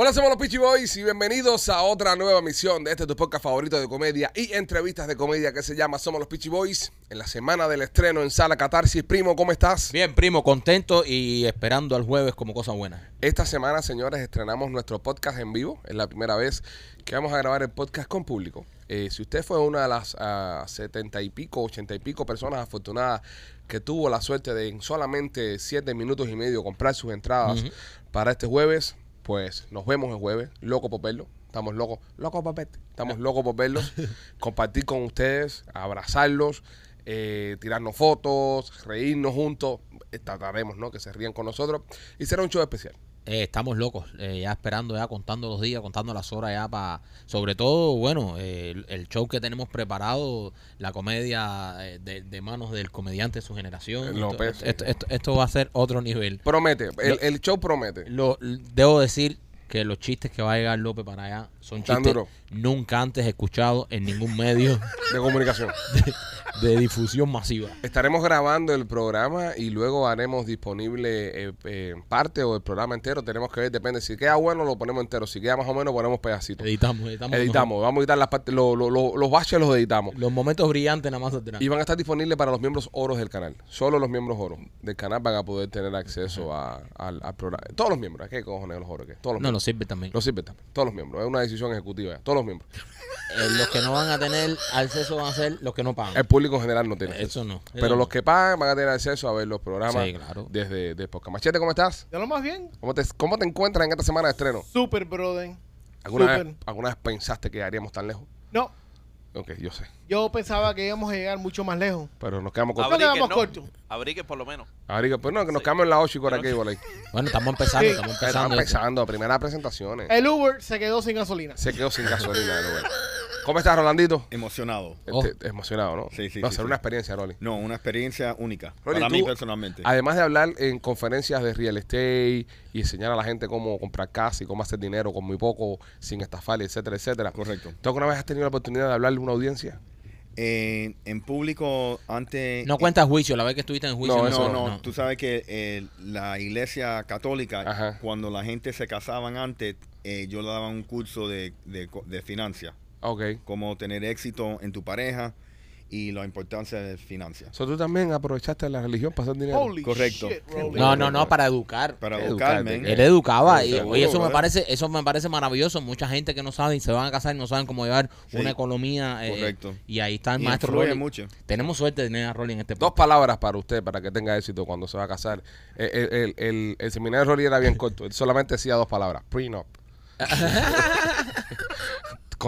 Hola, somos los Peachy Boys y bienvenidos a otra nueva emisión de este tu podcast favorito de comedia y entrevistas de comedia que se llama Somos los Peachy Boys. En la semana del estreno en Sala Catarsis. Primo, ¿cómo estás? Bien, primo, contento y esperando al jueves como cosa buena. Esta semana, señores, estrenamos nuestro podcast en vivo. Es la primera vez que vamos a grabar el podcast con público. Eh, si usted fue una de las ah, setenta y pico, ochenta y pico personas afortunadas que tuvo la suerte de en solamente siete minutos y medio comprar sus entradas para este jueves, pues nos vemos el jueves. Loco por verlo. Estamos locos, locos por verte. Estamos locos por verlos. compartir con ustedes, abrazarlos, eh, tirarnos fotos, reírnos juntos. Trataremos, ¿no? Que se rían con nosotros. Y será un show especial. Eh, estamos locos, eh, ya esperando, ya contando los días, contando las horas ya para, sobre todo, bueno, eh, el, el show que tenemos preparado, la comedia eh, de, de manos del comediante de su generación. López, esto, esto, esto- esto va a ser otro nivel. Promete, el, el show promete. Lo, debo decir que los chistes que va a llegar López para allá son Tan chistes duro. nunca antes escuchados en ningún medio de comunicación. de difusión masiva. Estaremos grabando el programa y luego haremos disponible eh, eh, parte o el programa entero. Tenemos que ver, depende. Si queda bueno, lo ponemos entero. Si queda más o menos, ponemos pedacitos. Editamos, editamos. Editamos, vamos a editar las partes, lo- lo- lo- los baches los editamos. Los momentos brillantes nada más atrás. Y van a estar disponibles para los miembros oros del canal. Solo los miembros oros del canal van a poder tener acceso a- al, al programa. Todos los miembros. ¿Qué cojones los oros? ¿Qué? Todos los No, nos sirve también. Los sirve también. Todos los miembros. Es una decisión ejecutiva. ya. Todos los miembros. Eh, los que no van a tener acceso van a ser los que no pagan. El público en general no tiene acceso. Eso no. Pero los que pagan van a tener acceso a ver los programas Sí, claro. desde de podcast. Machete, ¿cómo estás? Ya lo más bien. ¿Cómo te, ¿Cómo te encuentras en esta semana de estreno? Super, brother. ¿Alguna vez, ¿Alguna vez pensaste que llegaríamos tan lejos? No, Ok, yo sé. yo pensaba que íbamos a llegar mucho más lejos. Pero nos quedamos cortos. quedamos Abrique, no. cortos. Abrique por lo menos. Ahorita, pues no, que nos Sí. quedamos en la 8 y por aquí y por ahí. Bueno, estamos empezando, Sí. estamos Estamos empezando. empezando, primeras presentaciones. El Uber se quedó sin gasolina. Se quedó sin gasolina. pero bueno. ¿Cómo estás, Rolandito? Emocionado. Oh. Este, emocionado, ¿no? Sí, sí, Va a sí, ser sí. una experiencia, Rolly. No, una experiencia única. Rolly, para tú- mí personalmente. Además de hablar en conferencias de real estate y enseñar a la gente cómo comprar casa y cómo hacer dinero con muy poco, sin estafar, etcétera, etcétera. Correcto. ¿Tú alguna vez has tenido la oportunidad de hablarle a una audiencia? En, en público, antes. No cuenta juicio, la vez que estuviste en juicio. No, No, eso no, Tú sabes que eh, la iglesia católica, Ajá. cuando la gente se casaban antes, eh, yo le daba un curso de, de, de finanzas. Ok. Cómo tener éxito en tu pareja y la importancia de finanzas. So, tú también aprovechaste la religión para hacer dinero. Holy Correcto. shit. No, no, no, para educar. Para educarme. Él educaba y Seguro, eso me parece, eso me parece maravilloso. Mucha gente que no sabe y se van a casar y no saben cómo llevar Sí. una economía. eh, Correcto. Y ahí está el Y maestro influye Rolly. mucho. Tenemos suerte de tener a Rolly en este Dos palabras para usted, para que tenga éxito cuando se va a casar. El, el- el- el- el seminario de Rolly era bien corto. Él solamente decía dos palabras. Prenup.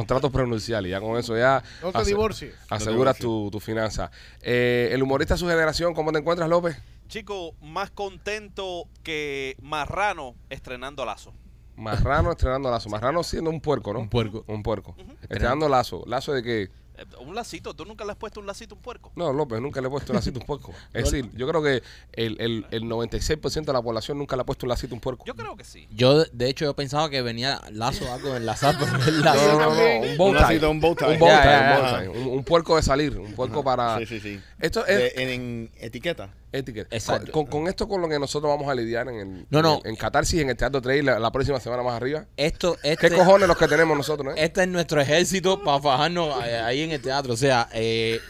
Contratos pronunciales. Ya con eso ya No te ase- divorcies. aseguras No te tu, tu finanza. Eh, el humorista de su generación, ¿cómo te encuentras, López? Chico, más contento que Marrano estrenando lazo. Marrano estrenando lazo. Marrano siendo un puerco, ¿no? Un puerco. Un puerco. Estrenando lazo. ¿Lazo de qué? Eh, Un lacito, ¿tú nunca le has puesto un lacito a un puerco? No, López, nunca le he puesto un lacito a un puerco. Es decir, yo creo que el, el, el 96% de la población nunca le ha puesto un lacito a un puerco. Yo creo que sí. Yo, de hecho, yo pensaba que venía lazo o algo es No, lazo. no, no, un bow Un tie. lacito, un bow tie. Un bow Ya, tie, ya, un ya. bow tie. Un, un puerco de salir, un puerco para... Sí, sí, sí. Esto es De- en, en etiqueta. Etiqueta. Exacto. Con, con esto con lo que nosotros vamos a lidiar en el, No, no. en, en Catarsis, en el Teatro Trail, la, la próxima semana más arriba. Esto, ¿Qué este, cojones los que tenemos nosotros, eh? este es nuestro ejército para fajarnos eh, ahí en el teatro. O sea, eh,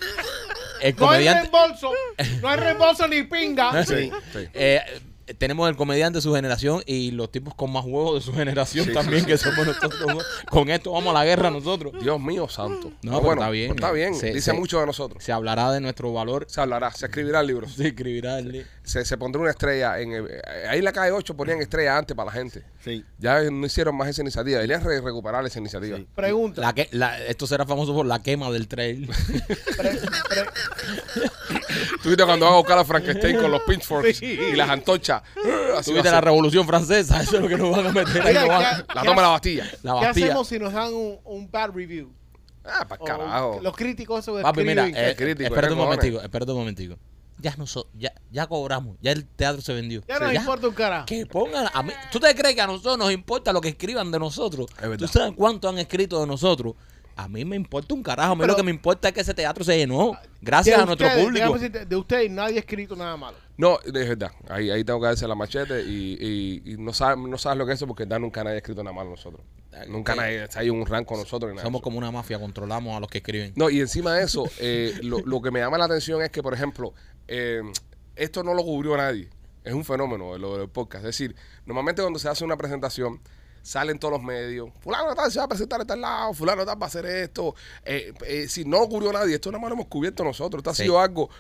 el No hay reembolso. No hay reembolso ni pinga. Sí, sí. Eh, tenemos el comediante de su generación y los tipos con más huevos de su generación Sí, también, sí, que somos nosotros. Con esto vamos a la guerra nosotros. Dios mío santo. No, pero está bien. Está bien, Se- dice se- mucho de nosotros. Se hablará de nuestro valor. Se hablará, se escribirá libros. Se escribirá el- Se, se pondrá una estrella. En el- ahí en la calle 8 ponían estrella antes para la gente. Sí. Ya no hicieron más esa iniciativa. Deberían re- recuperar esa iniciativa. Sí. Pregunta. la que, la- esto será famoso por la quema del trail. pre- pre- Tú viste cuando van a buscar a Frankenstein con los pitchforks Sí. y las antorchas. Así va Tuviste la ser. revolución francesa, eso es lo que nos van a meter ahí. Oiga, nos van- ¿qué- La qué toma de la Bastilla. la ¿Qué Bastilla. hacemos si nos dan un, un bad review? Ah, para O carajo. Los críticos eso Papi, mira, escriben eh, que- crítico, espérate ¿qué un cojones? momentico, espérate un momentico. ya, noso- ya, ya cobramos, ya el teatro se vendió. Ya nos importa un carajo. Que pongan a mí. ¿Tú te crees que a nosotros nos importa lo que escriban de nosotros? Es verdad. ¿Tú sabes cuánto han escrito de nosotros? A mí me importa un carajo. A mí Pero- lo que me importa es que ese teatro se llenó. Gracias a nuestro público. decirte, de ustedes nadie ha escrito nada malo. No, es verdad. Ahí, ahí tengo que darse la machete y, y- y no, sabes, no sabes lo que es eso porque Dan nunca nadie ha escrito nada malo a nosotros. Nunca nadie está ahí en un rank con nosotros. ni nada Somos como una mafia, controlamos a los que escriben. No, y encima de eso, eh, lo, lo que me llama la atención es que, por ejemplo, eh, esto no lo cubrió nadie. Es un fenómeno lo del podcast. Es decir, normalmente cuando se hace una presentación, salen todos los medios. Fulano de tal se va a presentar a tal lado, fulano de tal va a hacer esto. Eh, eh, si no lo cubrió nadie, esto nada más lo hemos cubierto nosotros. Esto ha sido algo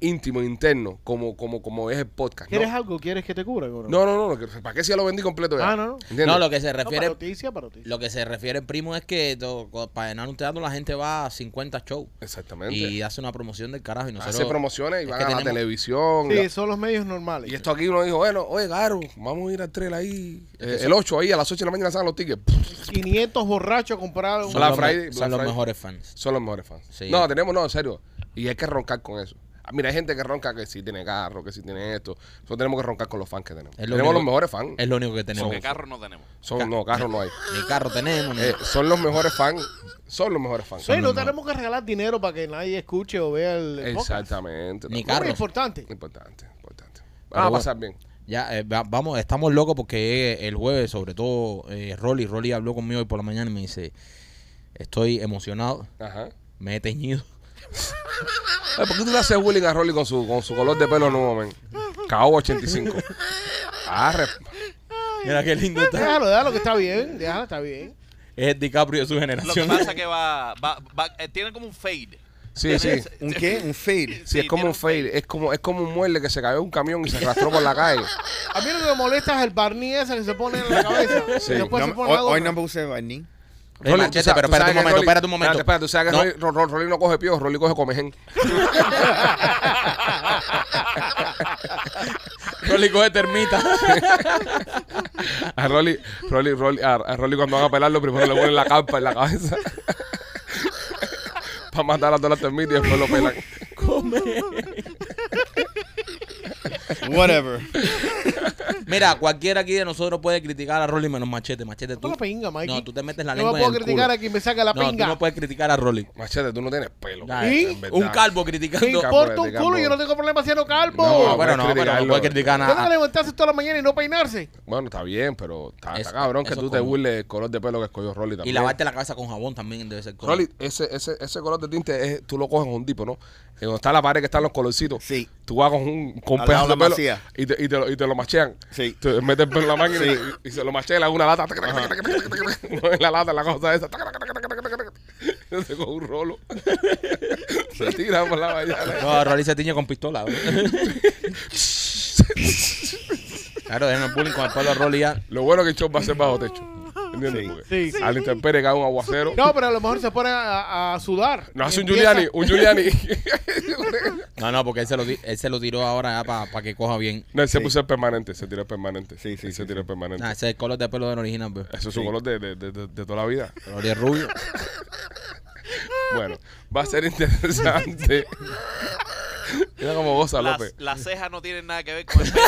íntimo, interno, como, como, como es el podcast. ¿no? ¿Quieres algo? ¿Quieres que te cubra? No, No, no, no, ¿para qué si ya lo vendí completo ya? Ah, no, no. ¿Entiendes? No, lo que se para refiere. noticia, para noticia. Lo que se refiere, primo, es que to- para llenar un teatro la gente va a 50 shows Exactamente. y hace una promoción del carajo. Y nosotros, Hace promociones y van a la tenemos- televisión. Sí, son los medios normales. Y esto aquí uno dijo, bueno, oye, Garo, vamos a ir al trail ahí. eh, el 8 ahí, a las 8 de la mañana salen los tickets. 500 borrachos compraron. Son, Black Friday, son los mejores fans. Son los mejores fans. Sí. No, tenemos, no, en serio. Y hay que roncar con eso. Ah, Mira, hay gente que ronca que sí tiene carro, que sí tiene esto. Nosotros tenemos que roncar con los fans que tenemos. Es lo tenemos único- los mejores fans. Es lo único que tenemos. Porque carro no tenemos. Son, no, carro no hay. Ni carro tenemos. ni- Eh, son los mejores fans. Son los mejores fans. Sí, no tenemos que regalar dinero para que nadie escuche o vea el. Exactamente. Ni carro. Muy importante. Importante, importante. Vamos a pasar bien. Ya, eh, va- vamos, estamos locos porque el jueves, sobre todo, eh, Rolly, Rolly habló conmigo hoy por la mañana y me dice, estoy emocionado, Ajá. me he teñido. Ay, ¿Por qué tú le haces bullying a Rolly con su, con su color de pelo nuevo, men? KO 85. Arre. Mira qué lindo está. Déjalo, déjalo que está bien. Déjalo, está bien. Es el DiCaprio de su Lo que generación. pasa es que va, va, va- eh, tiene como un fade. Sí, sí. ¿Un qué? ¿Un fade? Sí, es como un fail. Es como, es como un mueble que se cayó de un camión y se arrastró por la calle. A mí lo que me molesta es el barniz ese que se pone en la cabeza. Sí. Y después No, se pone hoy, la hoy no me puse barniz. Rolly, pero espérate un momento, Rolly- espérate un momento. Espérate, espérate, tú sabes que No. Rolly, Ro- Ro- Rolly no coge pío, Rolly coge comején. Rolly coge termita. A Rolly, Rolly, Rolly, a, a Rolly cuando van a pelarlo, primero le ponen la carpa en la cabeza. Para matar a todas las termitas y después lo pelan. Whatever. Mira, cualquiera aquí de nosotros puede criticar a Rolly menos Machete. Machete, tú. Tú la pinga, Mikey. No, tú te metes la No lengua me en puedo el criticar culo. a quien me saca la No, tú pinga. no puedes criticar a Rolly. Machete, tú no tienes pelo. ¿Y? en verdad. Un calvo Me criticando. importa un culo, campo. yo no tengo problema siendo calvo. No, bueno, no, puedes pero no puedes criticar nada. levantarse toda la mañana y no peinarse. Bueno, está bien, pero está, cabrón que tú te burles del color de pelo que escogió Rolly Y también. lavarte la cabeza con jabón también debe ser color. Rolly, ese, ese, ese color de tinte es, tú lo coges en un tipo, ¿no? En donde está la pared que están los colorcitos. Sí. Tú vas con un con Al pedazo lado de la pelo y te, y, te lo, y te lo machean. Sí. Te metes el pelo en la máquina Sí. y, y se lo machean en una lata. en la lata, la cosa esa. Se con un rolo. Se tira por la mañana. No, Rolly se tiñe con pistola. claro, dejen el bullying con el pelo de Rolly ya. Lo bueno es que el show va a ser bajo techo. ¿Entiendes? Sí. Porque Sí, sí. A la intemperie cae un aguacero. No, pero a lo mejor se pone a, a sudar. No hace un empieza- Giuliani, un Giuliani. No, no, porque él se lo, di- él se lo tiró ahora para que coja bien. No, él se Sí. puso el permanente, se tiró el permanente. Sí, sí, se sí, tiró el permanente. Nah, ese es el color de pelo del original, pues. Eso es su Sí. color de, de, de, de- de toda la vida. Rolly es rubio. Bueno, va a ser interesante. Mira cómo goza Las, López. las cejas no tienen nada que ver con el pelo.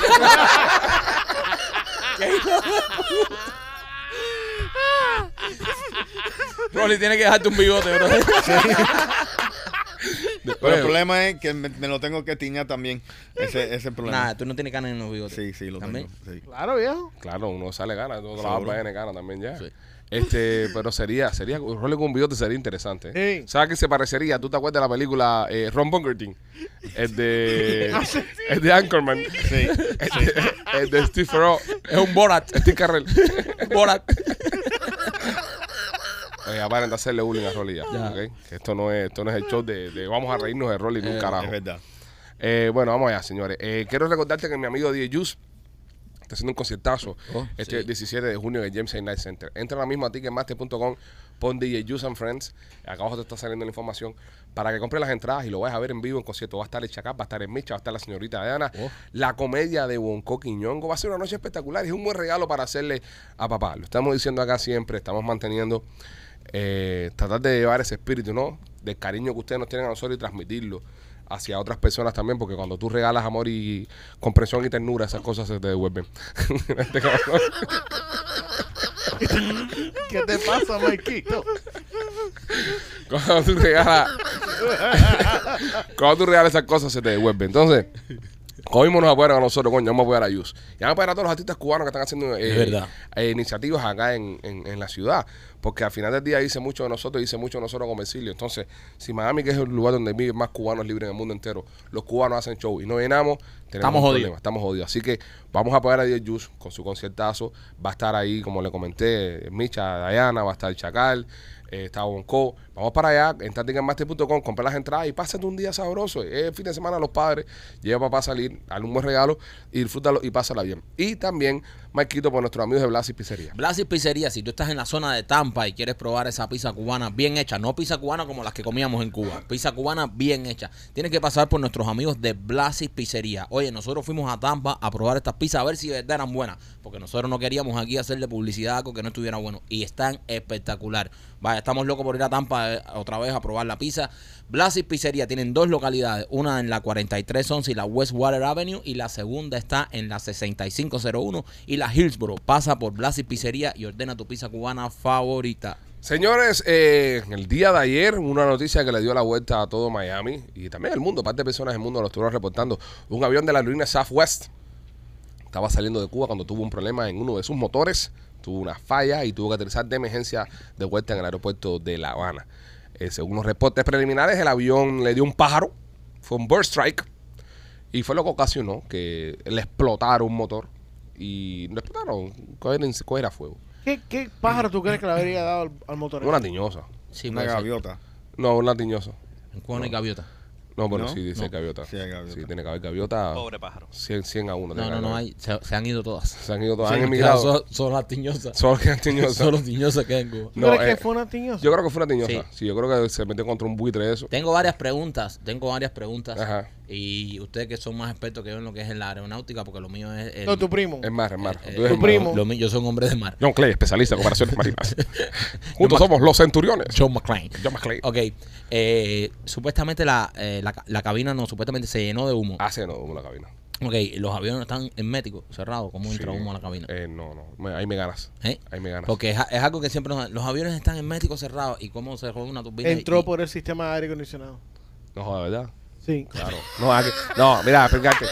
Rolly tiene que dejarte un bigote, bro. Pero el problema es que me, me lo tengo que tiñar también. Ese, ese es el problema. Nada, tú no tienes canas en los bigotes. Sí, sí, lo ¿También? tengo. Sí. Claro, viejo. Claro, uno sale gana, Seguro. barba tiene gana también ya. Sí. Este, pero sería, sería, un rol con un bigote sería interesante. ¿eh? ¿Sabes qué se parecería? ¿Tú te acuerdas de la película eh, Ron Bunkertin? El de, el de Anchorman. Sí. El de, el de Steve Farrell. Es un Borat. Steve Carrell. Borat. Oye, paren de hacerle bullying a Rolly ya, Ya. ¿ok? Que esto no es, esto no es el show de, de vamos a reírnos de Rolly ni un Eh, carajo. Es verdad. Eh, bueno, vamos allá, señores. Eh, quiero recordarte que mi amigo DJ Juice está haciendo un conciertazo Oh, este sí. 17 de junio en el James A. Night Center. Entra ahora mismo a ticketmaster.com, pon DJ Juice and Friends. Acá abajo te está saliendo la información para que compres las entradas y lo vayas a ver en vivo en concierto. Va a estar el Chacap, va a estar el Micha, va a estar la señorita Diana. Oh. La comedia de Bonco Quiñongo. Va a ser una noche espectacular y es un buen regalo para hacerle a papá. Lo estamos diciendo acá siempre, estamos manteniendo eh, tratar de llevar ese espíritu, ¿no? Del cariño que ustedes nos tienen a nosotros y transmitirlo hacia otras personas también, porque cuando tú regalas amor y comprensión y ternura, esas cosas se te devuelven. Este. ¿Qué te pasa, Maikito? cuando tú regalas cuando tú regalas esas cosas se te devuelven. Entonces, mismo nos apoyan a nosotros, coño, vamos a apoyar a Yus. Y vamos a apoyar a todos los artistas cubanos que están haciendo eh, eh, iniciativas acá en, en- en la ciudad. Porque al final del día dice mucho de nosotros, dice mucho de nosotros como exilio. Entonces, si Miami, que es el lugar donde viven más cubanos libres en el mundo entero, los cubanos hacen show y no llenamos, tenemos Estamos un jodidos. problema, estamos jodidos. Así que vamos a apoyar a Diez Yus con su conciertazo. Va a estar ahí, como le comenté, Micha, Diana, va a estar Chacal, eh, está Bonco. Vamos para allá, en ticketmaster.com, compra las entradas y pásate un día sabroso. Es el fin de semana los padres, lleva a papá a salir, dale un buen regalo y disfrútalo y pásala bien. Y también, Marquito, por nuestros amigos de Blas y Pizzería. Blasis Pizzería, si tú estás en la zona de Tampa y quieres probar esa pizza cubana bien hecha, no pizza cubana como las que comíamos en Cuba, pizza cubana bien hecha, tienes que pasar por nuestros amigos de Blasis Pizzería. Oye, nosotros fuimos a Tampa a probar estas pizzas a ver si de verdad eran buenas, porque nosotros no queríamos aquí hacerle publicidad a algo que no estuviera bueno y están espectacular. Vaya, estamos locos por ir a Tampa eh, otra vez a probar la pizza. Blasis Pizzería tienen dos localidades, una en la 4311 y la Westwater Avenue y la segunda está en la 6501 y la Hillsboro. Pasa por Blasis Pizzería y ordena tu pizza cubana favorita. Señores, eh, el día de ayer, una noticia que le dio la vuelta a todo Miami y también el mundo, parte de personas del mundo lo estuvieron reportando. Un avión de la aerolínea Southwest estaba saliendo de Cuba cuando tuvo un problema en uno de sus motores, tuvo una falla y tuvo que aterrizar de emergencia de vuelta en el aeropuerto de La Habana. Eh, según los reportes preliminares, el avión le dio un pájaro, fue un burst strike y fue lo que ocasionó que le explotara un motor y lo explotaron, coger, coger a fuego. ¿Qué, ¿Qué pájaro tú crees que le habría dado al, al motor? Una tiñosa. Sí, Una gaviota. No, una tiñosa. Cuba no gaviota. No, pero ¿No? sí dice No. gaviota. Sí hay gaviota. Sí, tiene que haber gaviota. Pobre pájaro. 100, 100 a 1. No, no, no hay. Se, se han ido todas. Se han ido todas. Sí, han emigrado. Son, son las tiñosas. Solo que han tiñosas. Son los tiñosas que hay en Cuba. ¿Tú No, crees eh, que fue una tiñosa? Yo creo que fue una tiñosa. Sí. Sí. yo creo que se metió contra un buitre eso. Tengo varias preguntas, tengo varias preguntas. Ajá. Y ustedes que son más expertos que yo en lo que es en la aeronáutica, porque lo mío es... el- No, tu primo. Es mar, es mar. eh, tu mar. primo. lo mío- yo soy un hombre de mar. John Clay, especialista en operaciones marinas. Juntos somos los centuriones. John McClane. John McClane. Ok, eh, supuestamente la, eh, la, la cabina no, supuestamente se llenó de humo. Hace no, una cabina. Ok, los aviones están herméticos, cerrados. ¿Cómo entra Sí. humo a la cabina? Eh, no, no. Me- ahí me ganas. ¿Eh? Ahí me ganas. Porque es, es algo que siempre nos... Los aviones están herméticos, cerrados. ¿Y cómo se juega una turbina? Entró y- por el sistema de aire acondicionado. No joda, ¿verdad? Sí. Claro. No, aquí- no mira, explicarte.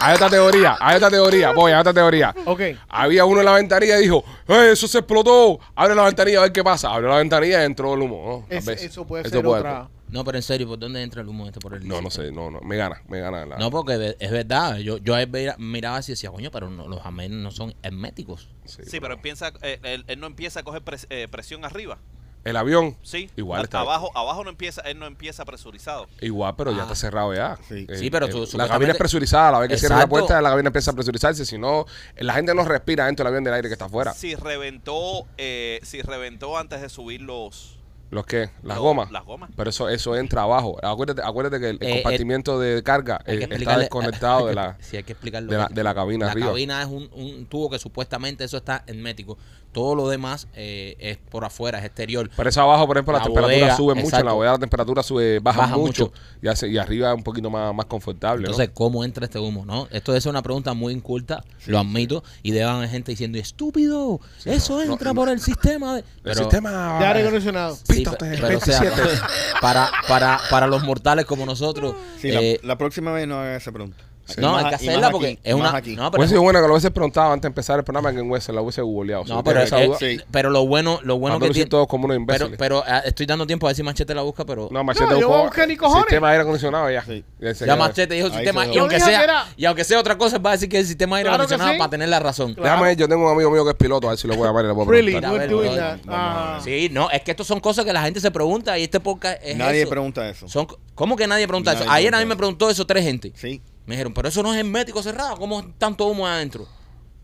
Hay otra teoría, hay otra teoría, voy, hay otra teoría. Ok. Había uno en la ventanilla y dijo, ¡Eh, eso se explotó! Abre la ventanilla a ver qué pasa. Abrió la ventanilla y entró el humo. eso puede Eso ser puede otra. No, pero en serio, ¿por dónde entra el humo este por el No, no sé, no, no. Me gana, me gana. La, No, porque es verdad. Yo, yo a él veía- miraba así y decía, coño, pero no- los aviones no son herméticos. sí, Sí, pero él, piensa, eh, él, él no empieza a coger pres- eh, presión arriba. El avión, Sí. Igual está- abajo, abajo no empieza, él no empieza presurizado. igual, pero ya Ah. está cerrado ya. Sí. Sí, pero tú- la supuestamente- cabina es presurizada. A la vez que cierra la Exacto. puerta, la cabina empieza a presurizarse. Si no, la gente no respira dentro del avión del aire que está afuera. Si reventó, eh, si reventó antes de subir los, ¿Los qué? Las gomas. Las gomas. Pero eso, eso entra abajo. Acuérdate, acuérdate que el, el Eh, compartimiento de carga eh, está explicarle- desconectado de la... Sí, hay que explicarlo. de la- de la cabina La arriba. cabina es un, un tubo que supuestamente eso está hermético. Todo lo demás eh, es por afuera, es exterior. Por eso abajo, por ejemplo, la, La temperatura bodega, sube mucho. En la bodega la temperatura sube, baja, Baja mucho. mucho. Y, hace- y arriba es un poquito más, más confortable. ¿no? Entonces, ¿cómo entra este humo? no Esto es una pregunta muy inculta, lo admito, y haber gente diciendo, estúpido, eso no, entra no. por el sistema de... el sistema... De aire acondicionado. Sí, pero, o sea, 27. para, para, para los mortales como nosotros, Sí, eh, la, la próxima vez no haga esa pregunta. No, hay que hacerla aquí, porque es una... aquí. No, pero Hubiese sido bueno que lo hubiese preguntado antes de empezar el programa que en West la hubiese googleado. No, pero, esa duda, Sí. pero lo bueno, lo bueno que tiene. todos como unos Pero, imbéciles. pero eh, estoy dando tiempo a ver si Machete la busca, pero. no, Machete No, yo buscó voy a buscar ni cojones. Sistema de aire acondicionado ya. Sí. Ya ya. Machete dijo Ahí sistema. Y aunque, sea, era- y aunque sea otra cosa, va a decir que el sistema de aire Claro acondicionado sí. para tener la razón. Claro. Déjame, yo tengo un amigo mío que es piloto, a ver si lo voy a llamar y le puedo Really, preguntar. Ah. Sí, no, es que estos son cosas que la gente se pregunta y este podcast es. Nadie pregunta eso. Son, ¿Cómo que nadie pregunta eso? Ayer a mí me preguntó eso tres gente. Sí. Me dijeron, pero eso no es hermético cerrado. ¿Cómo es tanto humo adentro?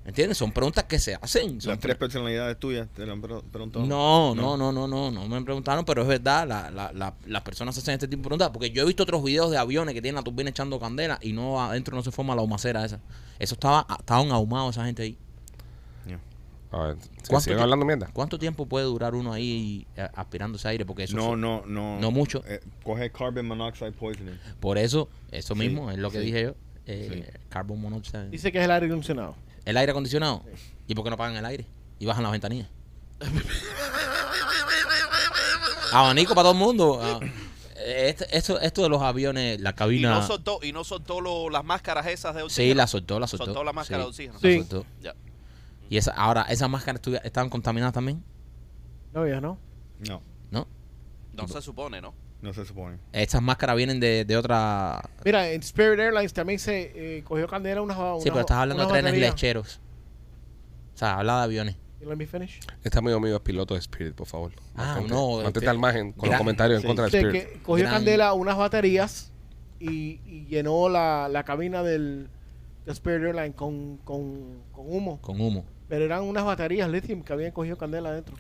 ¿Entiendes? Son preguntas que se hacen. son Las tres personalidades tuyas te lo han pre- preguntado. No, no, no, no, no, no me preguntaron, pero es verdad, la, la, la- las personas hacen este tipo de preguntas, porque yo he visto otros videos de aviones que tienen la turbina echando candela y no adentro no se forma la humacera esa. Eso estaba, estaban ahumados esa gente ahí. A ver, ¿Cuánto ¿siguen hablando mierda? ¿Cuánto tiempo puede durar uno ahí eh, aspirando ese aire? Porque eso No, no, no. No mucho. Eh, coge carbon monoxide poisoning. Por eso, eso Sí, mismo es lo que sí. dije yo. Eh, Carbon monoxide. Dice que es el aire acondicionado. ¿El aire acondicionado? ¿Y por qué no pagan el aire? Y bajan las ventanillas. Abanico para todo el mundo. Ah, este- esto, esto de los aviones, la Y cabina. no soltó, y no soltó lo- las máscaras esas de sí, oxígeno. la soltó, la soltó. Soltó la máscara sí, de oxígeno. la Sí. soltó. Ya. Y esa, ahora, ¿esas máscaras estaban contaminadas también? No, ya no. No, ¿No? No se supone, ¿no? no se supone. Estas máscaras vienen de, de otra. Mira, en Spirit Airlines también se eh, cogió candela unas Sí, pero estás hablando de trenes baterías. lecheros. O sea, habla de aviones. Let me finish. Este amigo mío es piloto de Spirit, por favor. Ah, Mantente- no, Mantente este- al margen con los gran- comentarios en sí. contra de Spirit. que cogió Gran- candela unas baterías y, y llenó la, la cabina del de Spirit Airlines con, con, con humo. Con humo. Pero eran unas baterías lithium que habían cogido candela adentro.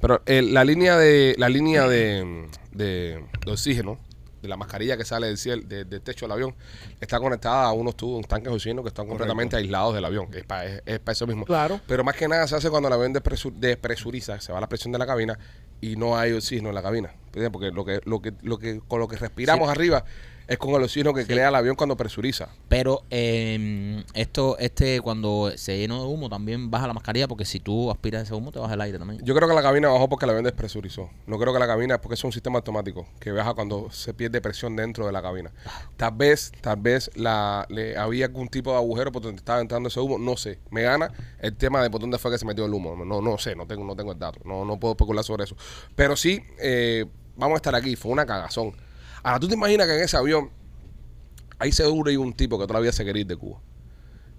Pero eh, la línea de la línea de, de- de oxígeno de la mascarilla que sale del cielo, de- del techo del avión, está conectada a unos tubos, unos tanques de oxígeno que están Correcto. completamente aislados del avión. Es para eso mismo. Claro. Pero más que nada se hace cuando el avión despresu- despresuriza, se va la presión de la cabina y no hay oxígeno en la cabina. Porque lo que, lo que, lo que, con lo que respiramos Sí. arriba es con el oxígeno que crea el avión cuando presuriza. Pero eh, esto, este, cuando se llenó de humo, también baja la mascarilla porque si tú aspiras ese humo, te baja el aire también. Yo creo que la cabina bajó porque el avión despresurizó. No creo que la cabina es porque es un sistema automático que baja cuando se pierde presión dentro de la cabina. Tal vez, tal vez la, le, había algún tipo de agujero por donde estaba entrando ese humo. No sé. Me gana el tema de por dónde fue que se metió el humo. No, no sé. No tengo, no tengo el dato. No, no puedo especular sobre eso. Pero sí, eh, vamos a estar aquí. Fue una cagazón. Ahora, ¿tú te imaginas que en ese avión ahí seguro hay un tipo que toda la vida se quería ir de Cuba?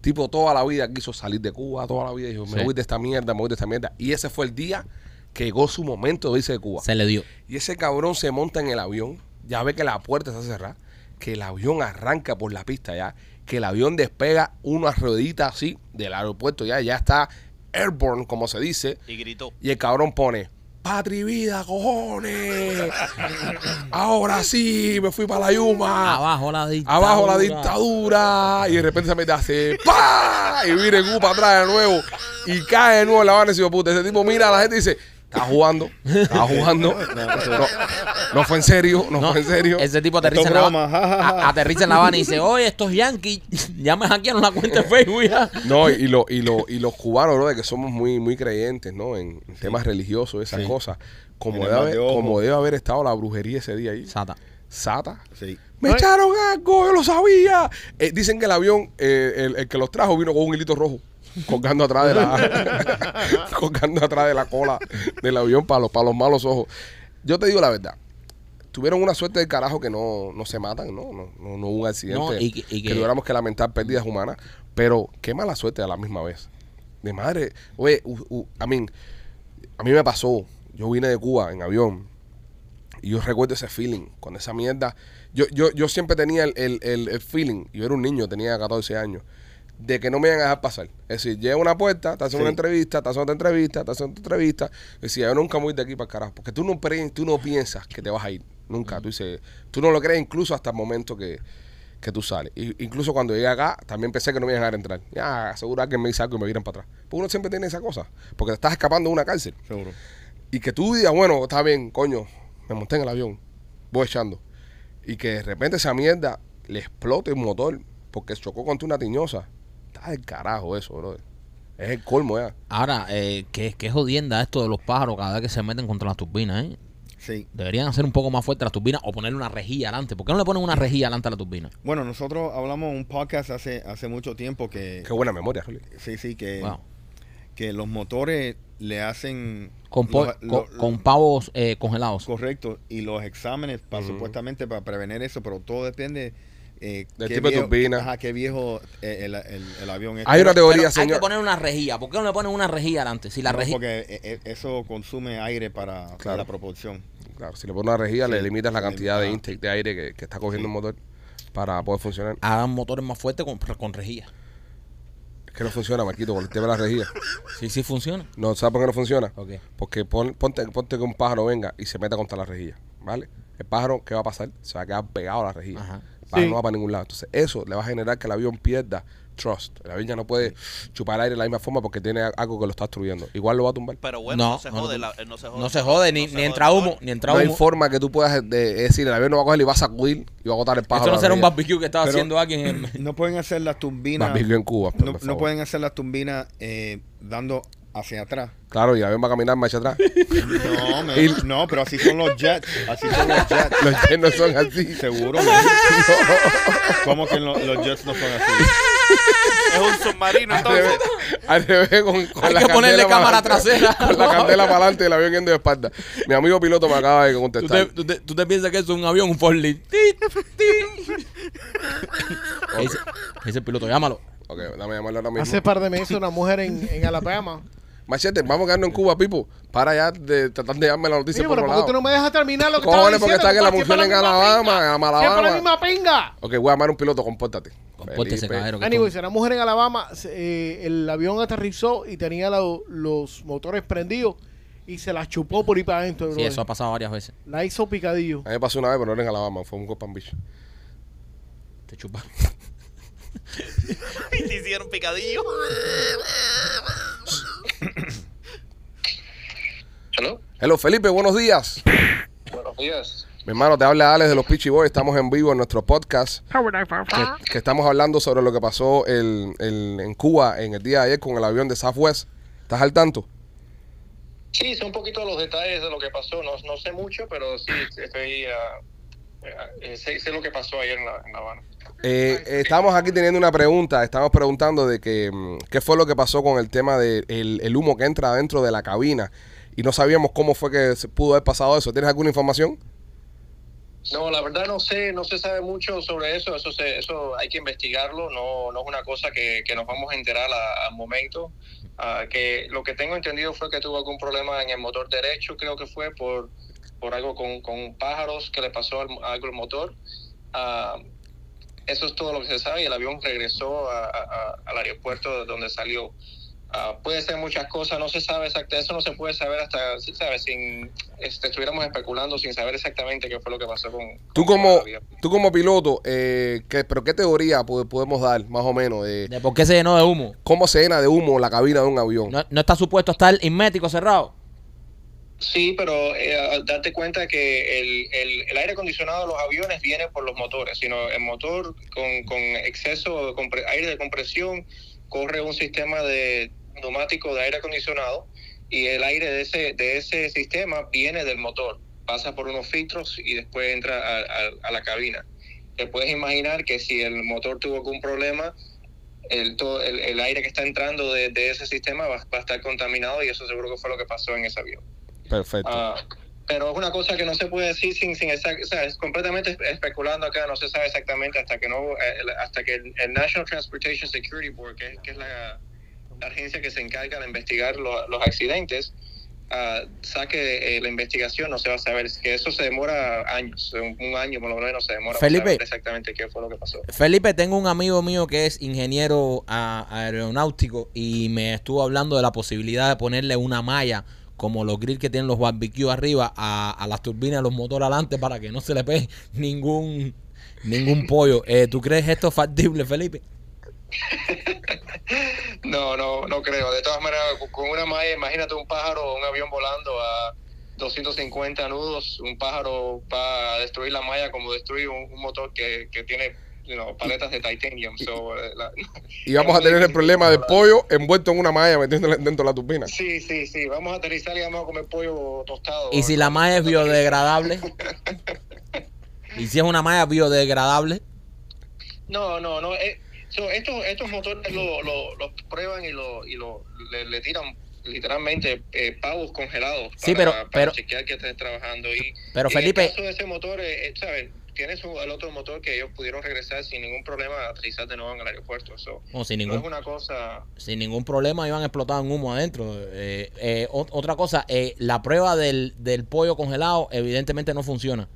Tipo, toda la vida quiso salir de Cuba, toda la vida dijo, me Sí. voy de esta mierda, me voy de esta mierda. Y ese fue el día que llegó su momento de irse de Cuba. Se le dio. Y ese cabrón se monta en el avión, ya ve que la puerta está cerrada, que el avión arranca por la pista ya, que el avión despega una ruedita así del aeropuerto, ya, ya está airborne, como se dice, Y gritó. y el cabrón pone, patria y vida, cojones. Ahora sí, me fui para la Yuma. Abajo la dictadura. Abajo la dictadura. Y de repente se mete así. ¡Pah! Y viene Gu para atrás de nuevo. Y cae de nuevo en la Habana y dice, puta, ese tipo mira a la gente y dice, está jugando, está jugando. No, no fue en serio, no, No, fue en serio. Ese tipo aterriza en, la, ja, ja, ja. a- aterriza en La Habana y dice, oye, estos yankees, ya me hackearon la cuenta de Facebook ya. No, y, lo, y, lo, y los cubanos, bro, de que somos muy, muy creyentes, ¿no? En, en temas religiosos, esas Sí. cosas. Como debe, haber, como debe haber estado la brujería ese día ahí. Sata. Sata. Sí. Me Ay. echaron algo, yo lo sabía. Eh, dicen que el avión, eh, el, el que los trajo, vino con un hilito rojo. Colgando atrás de la colgando atrás de la cola del avión para los, para los malos ojos. Yo te digo la verdad. Tuvieron una suerte de carajo que no, no se matan, ¿no? No, no, no hubo un accidente No, y que- y que que- tuviéramos que lamentar pérdidas humanas. Pero qué mala suerte a la misma vez. De madre, oye, u- u- I mean, a mí me pasó. Yo vine de Cuba en avión. Y yo recuerdo ese feeling, con esa mierda. Yo, yo, yo siempre tenía el, el, el- el feeling, yo era un niño, tenía 14 años, de que no me iban a dejar pasar. Es decir, llega una puerta, te hacen Sí. una entrevista, te hacen otra entrevista, te hacen otra entrevista. Decía, yo nunca me voy de aquí para el carajo. Porque tú no, pre- tú no piensas que te vas a ir. Nunca. Tú dices, tú no lo crees incluso hasta el momento que, que tú sales. Y, incluso cuando llegué acá, también pensé que no me iban a dejar entrar. Ya, seguro que me dice algo y me viran para atrás. Porque uno siempre tiene esa cosa. Porque te estás escapando de una cárcel. Seguro. Y que tú digas, bueno, está bien, coño, me monté en el avión, voy echando. Y que de repente esa mierda le explote el motor porque chocó contra una tiñosa. Está del carajo eso, bro. Es el colmo ya. Ahora, eh, ¿qué, qué jodienda esto de los pájaros cada vez que se meten contra las turbinas, ¿eh? Sí. Deberían hacer un poco más fuerte las turbinas o ponerle una rejilla adelante. ¿Por qué no le ponen una rejilla adelante a la turbina? Bueno, nosotros hablamos en un podcast hace, hace mucho tiempo que... Qué buena memoria, Rolly. Sí, sí, que, Wow. que los motores le hacen... Con, po- los- con, los- con pavos eh, congelados. Correcto, y los exámenes para supuestamente para prevenir eso, pero todo depende eh, Del tipo de turbina. Ajá, qué viejo eh, el, el- el avión es. Hay una teoría, Pero hay señor. que poner una rejilla. ¿Por qué no le ponen una rejilla adelante? Si la No, rejilla... porque eh, eh, eso consume aire para, la propulsión. Claro, si le pones una rejilla, Sí, le limitas la cantidad de intake de aire que, que está cogiendo Sí. el motor para poder funcionar. Hagan motores más fuertes con, con rejilla. Es que no funciona, Marquito, con el tema de la rejilla. Sí, sí funciona. No, ¿sabes por qué no funciona? Ok. Porque pon- ponte, ponte que un pájaro venga y se meta contra la rejilla, ¿vale? El pájaro, ¿qué va a pasar? Se va a quedar pegado a la rejilla. Ajá. Sí. no va para ningún lado. Entonces, eso le va a generar que el avión pierda trust. El avión ya no puede chupar aire de la misma forma porque tiene algo que lo está destruyendo. Igual lo va a tumbar. Pero bueno, No, no, se no, jode. no. la- no se jode. No se jode, ni, No se ni jode entra humo, ni entra No hay forma que tú puedas de- decir, el avión no va a coger y va a sacudir y va a agotar el pájaro. Esto no será un barbecue que estaba Pero- haciendo alguien en... No pueden hacer las turbinas. Barbecue en Cuba, por No, pueden hacer las turbinas eh, dando hacia atrás. Claro, y el avión va a caminar marcha atrás. No, me- Y- no, pero así son los jets. Así son los jets. Los jets no son así. Seguro. man. ¿Cómo que lo- los jets no son así? Es un submarino Al revés, entonces. al revés con, con Hay la que ponerle cámara trasera. Con la candela para adelante y el avión yendo de espalda. Mi amigo piloto me acaba de ¿Tú contestar. te, tú, te, tú te piensas que es un avión, un Forklift? ¡Tit, tit! ¿Qué dice, qué dice el piloto? Llámalo. Ok, dame llamarlo ahora mismo. Hace par de meses una mujer en, en Alabama. Machete, vamos a quedarnos en Cuba, Pipo. Para ya de tratar de darme la noticia Oye, por pero otro ¿por qué tú lado. no me dejas terminar lo que Cojones, estaba porque está diciendo? que la mujer en Siempre la misma Alabama, pinga. en Alabama. Siempre la misma pinga. Ok, voy a llamar a un piloto, compórtate. Compórtese, Felipe. caballero. que Anyways, esto- una mujer en Alabama, se- eh, el avión aterrizó y tenía lo- los motores prendidos y se la chupó por ir para adentro. Sí, brother. eso ha pasado varias veces. La hizo picadillo. A mí me pasó una vez, pero no era en Alabama, fue un Copa Beach. Te chupa. Y te hicieron picadillo. Hello. Hello, Felipe, buenos días. Buenos días. Mi hermano, te habla Alex de los Peachy Boys. Estamos en vivo en nuestro podcast. Que, que estamos hablando sobre lo que pasó el- el- en Cuba en el día de ayer con el avión de Southwest. ¿Estás al tanto? Sí, sé un poquito los detalles de lo que pasó. No, no sé mucho, pero sí estoy. eh, sé, sé lo que pasó ayer en La, en La Habana. Eh, estamos aquí teniendo una pregunta. Estamos preguntando de que mm, qué fue lo que pasó con el tema del el humo que entra dentro de la cabina. Y no sabíamos cómo fue que se pudo haber pasado eso. ¿Tienes alguna información? No, la verdad no sé, no se sabe mucho sobre eso. Eso se, eso hay que investigarlo. No, no es una cosa que, que nos vamos a enterar al momento. Ah, que lo que tengo entendido fue que tuvo algún problema en el motor derecho, creo que fue por, por algo con, con pájaros que le pasó al, algo al motor. Ah, eso es todo lo que se sabe y el avión regresó a- al aeropuerto de donde salió. Ah, puede ser muchas cosas, no se sabe exactamente, eso no se puede saber hasta, si sabes, sin, este, estuviéramos especulando sin saber exactamente qué fue lo que pasó con... Tú con como, el avión. tú como piloto, eh, ¿qué, ¿pero qué teoría po- podemos dar más o menos de ¿De por qué se llenó de humo? cómo se llena de humo la cabina de un avión? ¿No, no está supuesto estar inmético cerrado? Sí, pero eh, date cuenta que el, el, el aire acondicionado de los aviones viene por los motores, sino el motor con, con exceso de aire de compresión corre un sistema de neumático de aire acondicionado y el aire de ese, de ese sistema viene del motor, pasa por unos filtros y después entra a, a- a la cabina. Te puedes imaginar que si el motor tuvo algún problema, el, todo, el, el aire que está entrando de, de ese sistema va, va a estar contaminado y eso seguro que fue lo que pasó en ese avión. Perfecto. Ah, pero es una cosa que no se puede decir sin, sin exact- o sea, es completamente espe- especulando acá, no se sabe exactamente hasta que no eh, hasta que el, el National Transportation Security Board, que, es- que es la agencia que se encarga de investigar lo- los accidentes, ah, saque eh, la investigación, no se va a saber, es que eso se demora años, un, un año por lo menos se demora para Felipe. saber exactamente qué fue lo que pasó. Felipe, tengo un amigo mío que es ingeniero a- aeronáutico y me estuvo hablando de la posibilidad de ponerle una malla como los grills que tienen los barbecue arriba a, a las turbinas los motores adelante para que no se le pegue ningún ningún pollo. Eh, ¿Tú crees esto factible, Felipe? No, no, no creo. De todas maneras, con- una malla, imagínate un pájaro o un avión volando a 250 nudos. Un pájaro va a destruir la malla como destruye un, un motor que, que tiene you know, paletas de titanium. So, eh, la- y vamos a tener el problema del pollo envuelto en una malla metiéndole dentro de la turbina. Sí, sí, sí. Vamos a aterrizar y vamos a comer pollo tostado. ¿Y si la malla es biodegradable? ¿Y si es una malla biodegradable? No, no, no. eh, so, estos, estos motores lo, lo, lo prueban y, lo, y lo, le, le tiran literalmente eh, pavos congelados Sí, para, pero- para pero- chequear que estés trabajando. Y, Pero y Felipe- En el caso de ese motor, eh, eh, ¿sabes? Tienes el otro motor que ellos pudieron regresar sin ningún problema a aterrizar de nuevo en el aeropuerto. So, sin no es ningún, una cosa... sin ningún problema iban a explotar un humo adentro. Eh, eh, ot- otra cosa, eh, la prueba del, del pollo congelado evidentemente no funciona.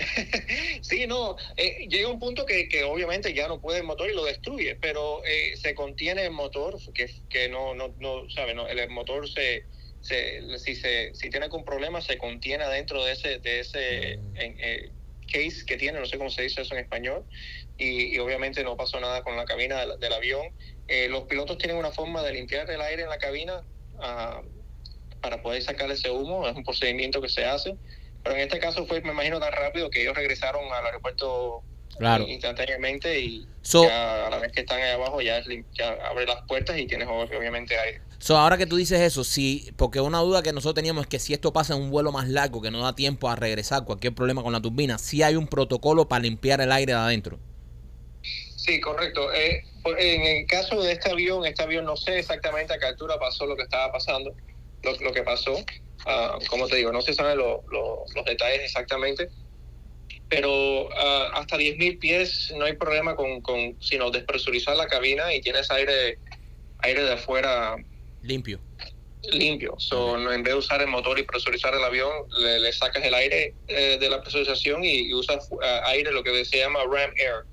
Sí, no, eh, llega un punto que, que obviamente ya no puede el motor y lo destruye, pero eh, se contiene el motor, que, que no, no, no, sabe, no, el motor se, se, si se, si tiene algún problema se contiene dentro de ese, de ese, en- eh, case que tiene, no sé cómo se dice eso en español, y, y obviamente no pasó nada con la cabina del, del avión. Eh, los pilotos tienen una forma de limpiar el aire en la cabina ah, para poder sacar ese humo, es un procedimiento que se hace, pero en este caso fue, me imagino, tan rápido que ellos regresaron al aeropuerto Claro. instantáneamente y So- ya a la vez que están ahí abajo ya, ya abre las puertas y tienes obviamente aire. So, ahora que tú dices eso, sí, porque una duda que nosotros teníamos es que si esto pasa en un vuelo más largo, que no da tiempo a regresar, cualquier problema con la turbina, sí hay un protocolo para limpiar el aire de adentro. Sí, correcto. Eh, en el caso de este avión, este avión no sé exactamente a qué altura pasó lo que estaba pasando, lo, lo que pasó. Ah, como te digo, no se saben lo- lo- los detalles exactamente, pero ah, hasta 10.000 pies no hay problema con, con sino despresurizar la cabina y tienes aire aire de afuera Limpio. limpio. So, en vez de usar el motor y presurizar el avión, le, le sacas el aire eh, de la presurización y, y usas ah, aire, lo que se llama ram air,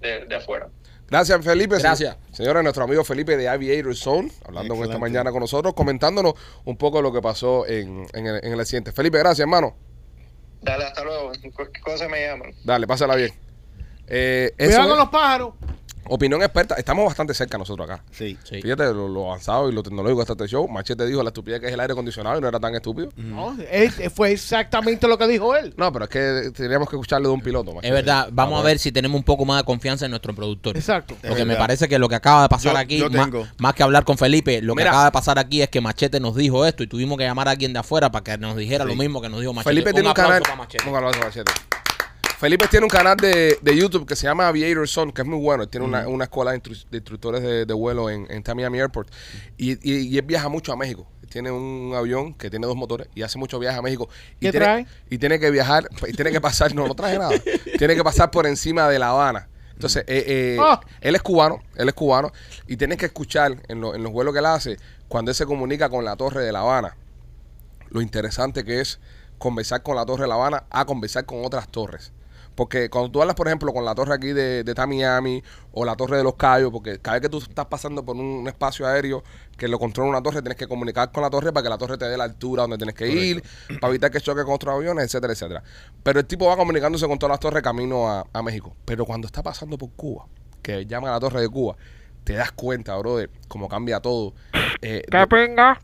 de, de afuera. Gracias, Felipe. Gracias. Señores, nuestro amigo Felipe de Aviator Zone, hablando con esta mañana con nosotros, comentándonos un poco lo que pasó en, en el, en el accidente. Felipe, gracias, hermano. Dale, hasta luego. Cualquier cosa me llaman. Dale, pásala bien. Eh, Cuidado es con los pájaros. Opinión experta. Estamos bastante cerca nosotros acá. Sí. Sí. Fíjate lo, lo avanzado y lo tecnológico de este show. Machete dijo la estupidez que es el aire acondicionado y no era tan estúpido. No, es- fue exactamente lo que dijo él. No, pero es que teníamos que escucharlo de un piloto. Machete. Es verdad, vamos a ver ver si tenemos un poco más de confianza en nuestro productor. Exacto. Porque me parece que lo que acaba de pasar Yo- aquí, yo más, que hablar con Felipe, lo Mira. que acaba de pasar aquí es que Machete nos dijo esto y tuvimos que llamar a alguien de afuera para que nos dijera Sí. lo mismo que nos dijo Machete. Felipe tiene un canal. para Machete. Un aplauso Machete. Felipe tiene un canal de, de YouTube que se llama Aviator Zone, que es muy bueno. Él Tiene una, una escuela de, instru- de instructores de, de vuelo en, en Miami Airport. Y, y- y él viaja mucho a México. Tiene un avión que tiene dos motores y hace mucho viaje a México. Y ¿Qué tiene, trae? Y tiene que viajar, y tiene que pasar, no, no traje nada. tiene que pasar por encima de La Habana. Entonces, eh, eh, Ah. él es cubano, él es cubano, y tienes que escuchar en, lo- en los vuelos que él hace, cuando él se comunica con la torre de La Habana, lo interesante que es conversar con la Torre de La Habana a conversar con otras torres. Porque cuando tú hablas, por ejemplo, con la torre aquí de, de Tamiami o la torre de los Cayos, porque cada vez que tú estás pasando por un, espacio aéreo que lo controla una torre, tienes que comunicar con la torre para que la torre te dé la altura donde tienes que ir, para evitar que choque con otros aviones, etcétera, etcétera. Pero el tipo va comunicándose con todas las torres camino a, a México. Pero cuando está pasando por Cuba, que llama a la torre de Cuba, te das cuenta, bro, de cómo cambia todo. Eh, de- pinga?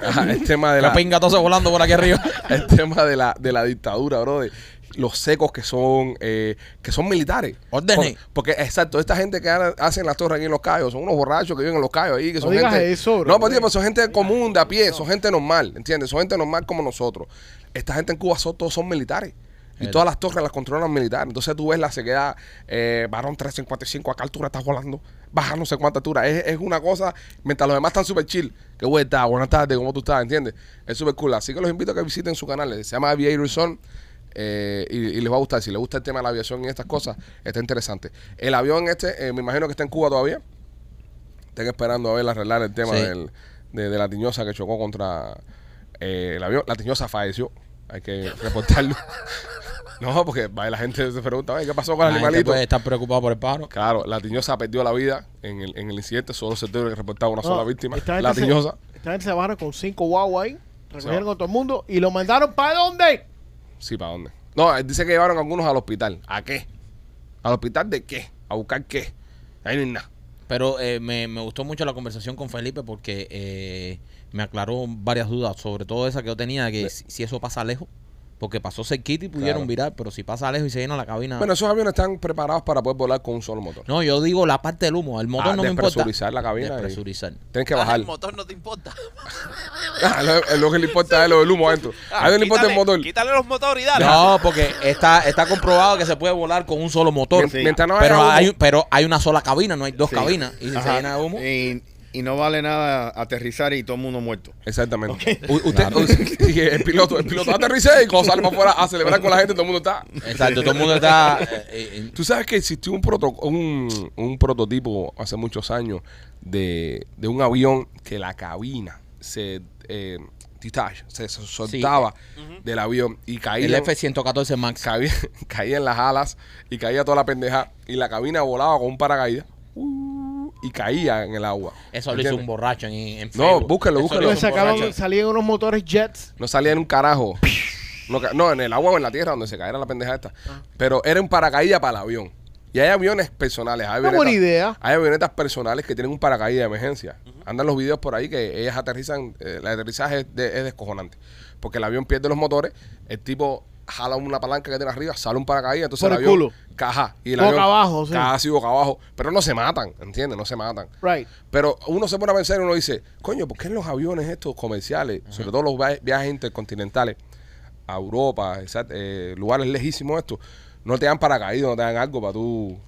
Ajá, el tema de La la, pinga todos volando por aquí arriba. el tema de la, de la dictadura, bro, de los secos que son eh, que son militares. Órdenes. Por- porque, exacto, esta gente que ha- hacen las torres aquí en Los Cayos son unos borrachos que viven en Los Cayos ahí, que No son digas gente... eso, bro. No, pues, tío, pues son gente común, de a pie, son gente normal, ¿entiendes? Son gente normal como nosotros. Esta gente en Cuba son, todos son militares. Y todas las torres las controlan militares. Entonces tú ves la sequedad, eh, varón 355, ¿a qué altura estás volando? Baja no sé cuánta altura. Es, es una cosa, mientras los demás están súper chill. Que vuelta, buenas tardes, ¿cómo tú estás? ¿Entiendes? Es súper cool. Así que los invito a que visiten su canal. Se llama Aviator Zone. Eh, y, y les va a gustar. Si les gusta el tema de la aviación y estas cosas, está interesante. El avión este, eh, me imagino que está en Cuba todavía. Están esperando a ver arreglar el tema Sí. del- de, de la tiñosa que chocó contra eh, el avión. La tiñosa falleció. Hay que reportarlo. no, porque va, la gente se pregunta, "Ay, ¿qué pasó con el La gente animalito? puede estar preocupado por el pájaro. Claro, la tiñosa perdió la vida en el, en el incidente. Solo se tuvo que reportar una No, sola víctima. La se- tiñosa. Esta gente se bajaron con cinco guaguas ahí, recogieron Se con todo el mundo y lo mandaron para dónde? Sí, ¿para dónde? No, dice que llevaron algunos al hospital. ¿A qué? ¿Al hospital de qué? ¿A buscar qué? Ahí no hay nada. Pero eh, me, me gustó mucho la conversación con Felipe porque eh, me aclaró varias dudas, sobre todo esa que yo tenía, de que si, si eso pasa lejos, porque pasó cerquita y pudieron Claro. virar, pero si pasa lejos y se llena la cabina... Bueno, esos aviones están preparados para poder volar con un solo motor. no, yo digo la parte del humo, el motor Ah, no me importa. despresurizar la cabina y- Despresurizar. Tienes que Ah, bajar. El motor no te importa. Ah, lo, lo que le importa es lo del humo adentro. Ah, a él le importa el motor. Quítale los motores y dale. No, porque está, está comprobado que se puede volar con un solo motor. Sí. Mientras no haya Pero humo. hay, pero hay una sola cabina, no hay dos Sí. cabinas. Y si se llena de humo. Y, y no vale nada aterrizar y todo el mundo muerto. Exactamente. U- usted, sí, el piloto, el piloto aterriza y cuando sale para afuera a celebrar con la gente, todo el mundo está. Exacto, todo el mundo está. eh, eh, Tú sabes que existió un, proto- un, un prototipo hace muchos años de, de un avión que la cabina se eh, se soltaba del avión y caía, el F-114 Max. caía, caía en las alas y caía toda la pendeja y la cabina volaba con un paracaídas uh, y caía en el agua. Eso lo hizo ¿Entiendes? un borracho en, en No, Facebook. búsquelo, Eso búsquelo. lo Le hizo un sacaron, borracho. salían unos motores jets. No salía en un carajo. No, ca- no, en el agua o en la tierra, donde se cayera la pendeja esta. Ah. Pero era un paracaídas para el avión. Y hay aviones personales. Hay Una avionetas- buena idea. Hay avionetas personales que tienen un paracaídas de emergencia. Andan los videos por ahí que ellas aterrizan. eh, el aterrizaje es, de- es descojonante. Porque el avión pierde los motores. El tipo jala una palanca que tiene arriba, sale un paracaídas. Entonces Por el el avión culo. caja. Y el Boca avión abajo, sí. caja así boca abajo. Pero no se matan, ¿entiendes? No se matan. Right. Pero uno se pone a pensar y uno dice, coño, ¿por qué en los aviones estos comerciales, sobre todo los via- viajes intercontinentales a Europa, exact- eh, lugares lejísimos estos, no te dan paracaídas, no te dan algo para tú,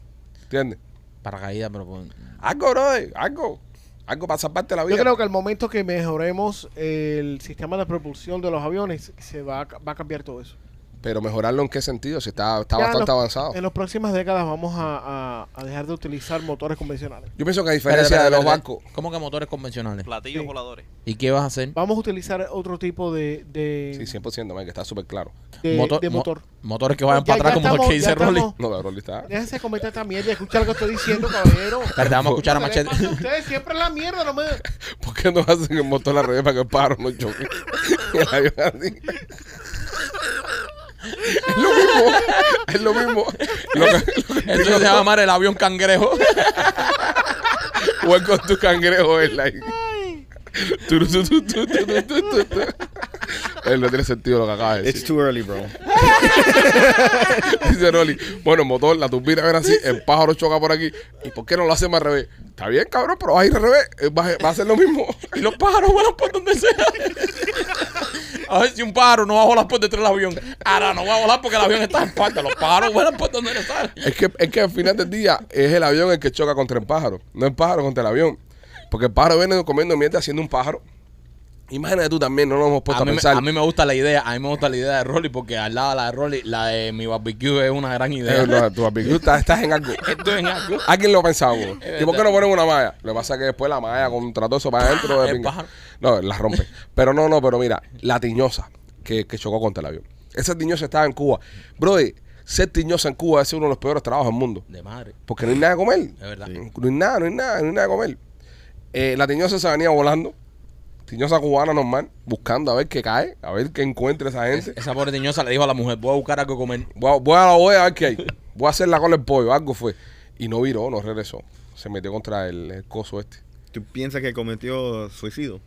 ¿entiendes? Paracaídas, pero con... Algo, brother, algo, algo para salvarte la vida. Yo creo que al momento que mejoremos el sistema de propulsión de los aviones, se va a, va a cambiar todo eso. Pero mejorarlo en qué sentido, si está, está Ya en bastante los- avanzado. En las próximas décadas vamos a, a- a dejar de utilizar motores convencionales. Yo pienso que a diferencia de los barcos, ¿Cómo que motores convencionales? Platillos Sí. voladores. ¿Y qué vas a hacer? Vamos a utilizar otro tipo de, de, sí, 100%, man, que está súper claro. de- Motor- de mo- motor. motores que vayan Ya- para atrás como el que estamos- dice Rolly. estamos- No, pero Rolly está... Déjense comentar esta mierda y escuchar lo que estoy diciendo, caballero. Espérate, vamos a escuchar a ¿Qué les Machete. ustedes? Siempre es la mierda, no me... ¿Por qué no hacen el motor al revés para que el pájaro no choque? Y el avión así. Es lo mismo, es lo mismo. Lo que- lo que Eso se va a llamar el avión cangrejo. Welcome to Cangrejo Airline. Él no tiene sentido lo que acaba de It's decir. too early, bro. Dice Rolly, bueno, motor, la turbina ven así, el pájaro choca por aquí. ¿Y por qué no lo hacemos al revés? Está bien, cabrón, pero va a ir al revés. eh, Va, a- va a ser lo mismo. Y los pájaros vuelan por donde sea. A ver si un pájaro no va a volar por detrás del avión. Ahora no va a volar porque el avión está en parte. Los pájaros vuelan por donde le sale. Es que, es que al final del día es el avión el que choca contra el pájaro, no el pájaro contra el avión. Porque el pájaro viene comiendo mierda haciendo un pájaro. Imagínate tú también, no nos hemos puesto A a, mí, pensar. a mí me gusta la idea, a mí me gusta la idea de Rolly porque al lado de la de Rolly, la de mi barbecue es una gran idea. No, tu barbecue, estás, estás en algo. Esto es algo. Alguien lo ha pensado. güey. Es ¿Y por qué no ponen una malla? Lo que pasa es que después la malla contra todo eso para adentro. de. No, la rompe. Pero no, no, pero mira, la tiñosa que, que chocó contra el avión. Esa tiñosa estaba en Cuba. Brother, ser tiñosa en Cuba es uno de los peores trabajos del mundo. De madre. Porque no hay nada de comer. Es verdad. No hay nada, no hay nada, no hay nada de comer. Eh, la tiñosa se venía volando. Tiñosa cubana normal, buscando a ver qué cae, a ver qué encuentra esa gente. Esa pobre tiñosa le dijo a la mujer, voy a buscar algo que comer. Voy a, voy a la voy a ver qué hay. Voy a hacer la cola del pollo, algo fue. Y no viró, no regresó. Se metió contra el, el coso este. ¿Tú piensas que cometió suicidio?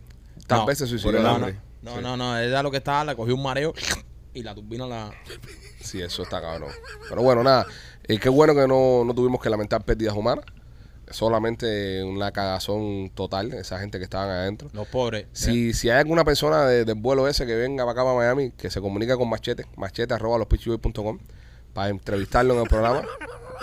Tal No, vez se por suicidó. el ¿no? hambre. No, no, no, ella lo que estaba, le cogió un mareo y la turbina la... Sí, eso está cabrón. Pero bueno, nada. eh, qué bueno que no, no tuvimos que lamentar pérdidas humanas. Solamente una cagazón total, esa gente que estaban adentro. Los pobres. Si, si hay alguna persona de- del vuelo ese que venga para acá, para Miami, que se comunica con Machete, machete arroba lospitchyboys.com, para entrevistarlo en el programa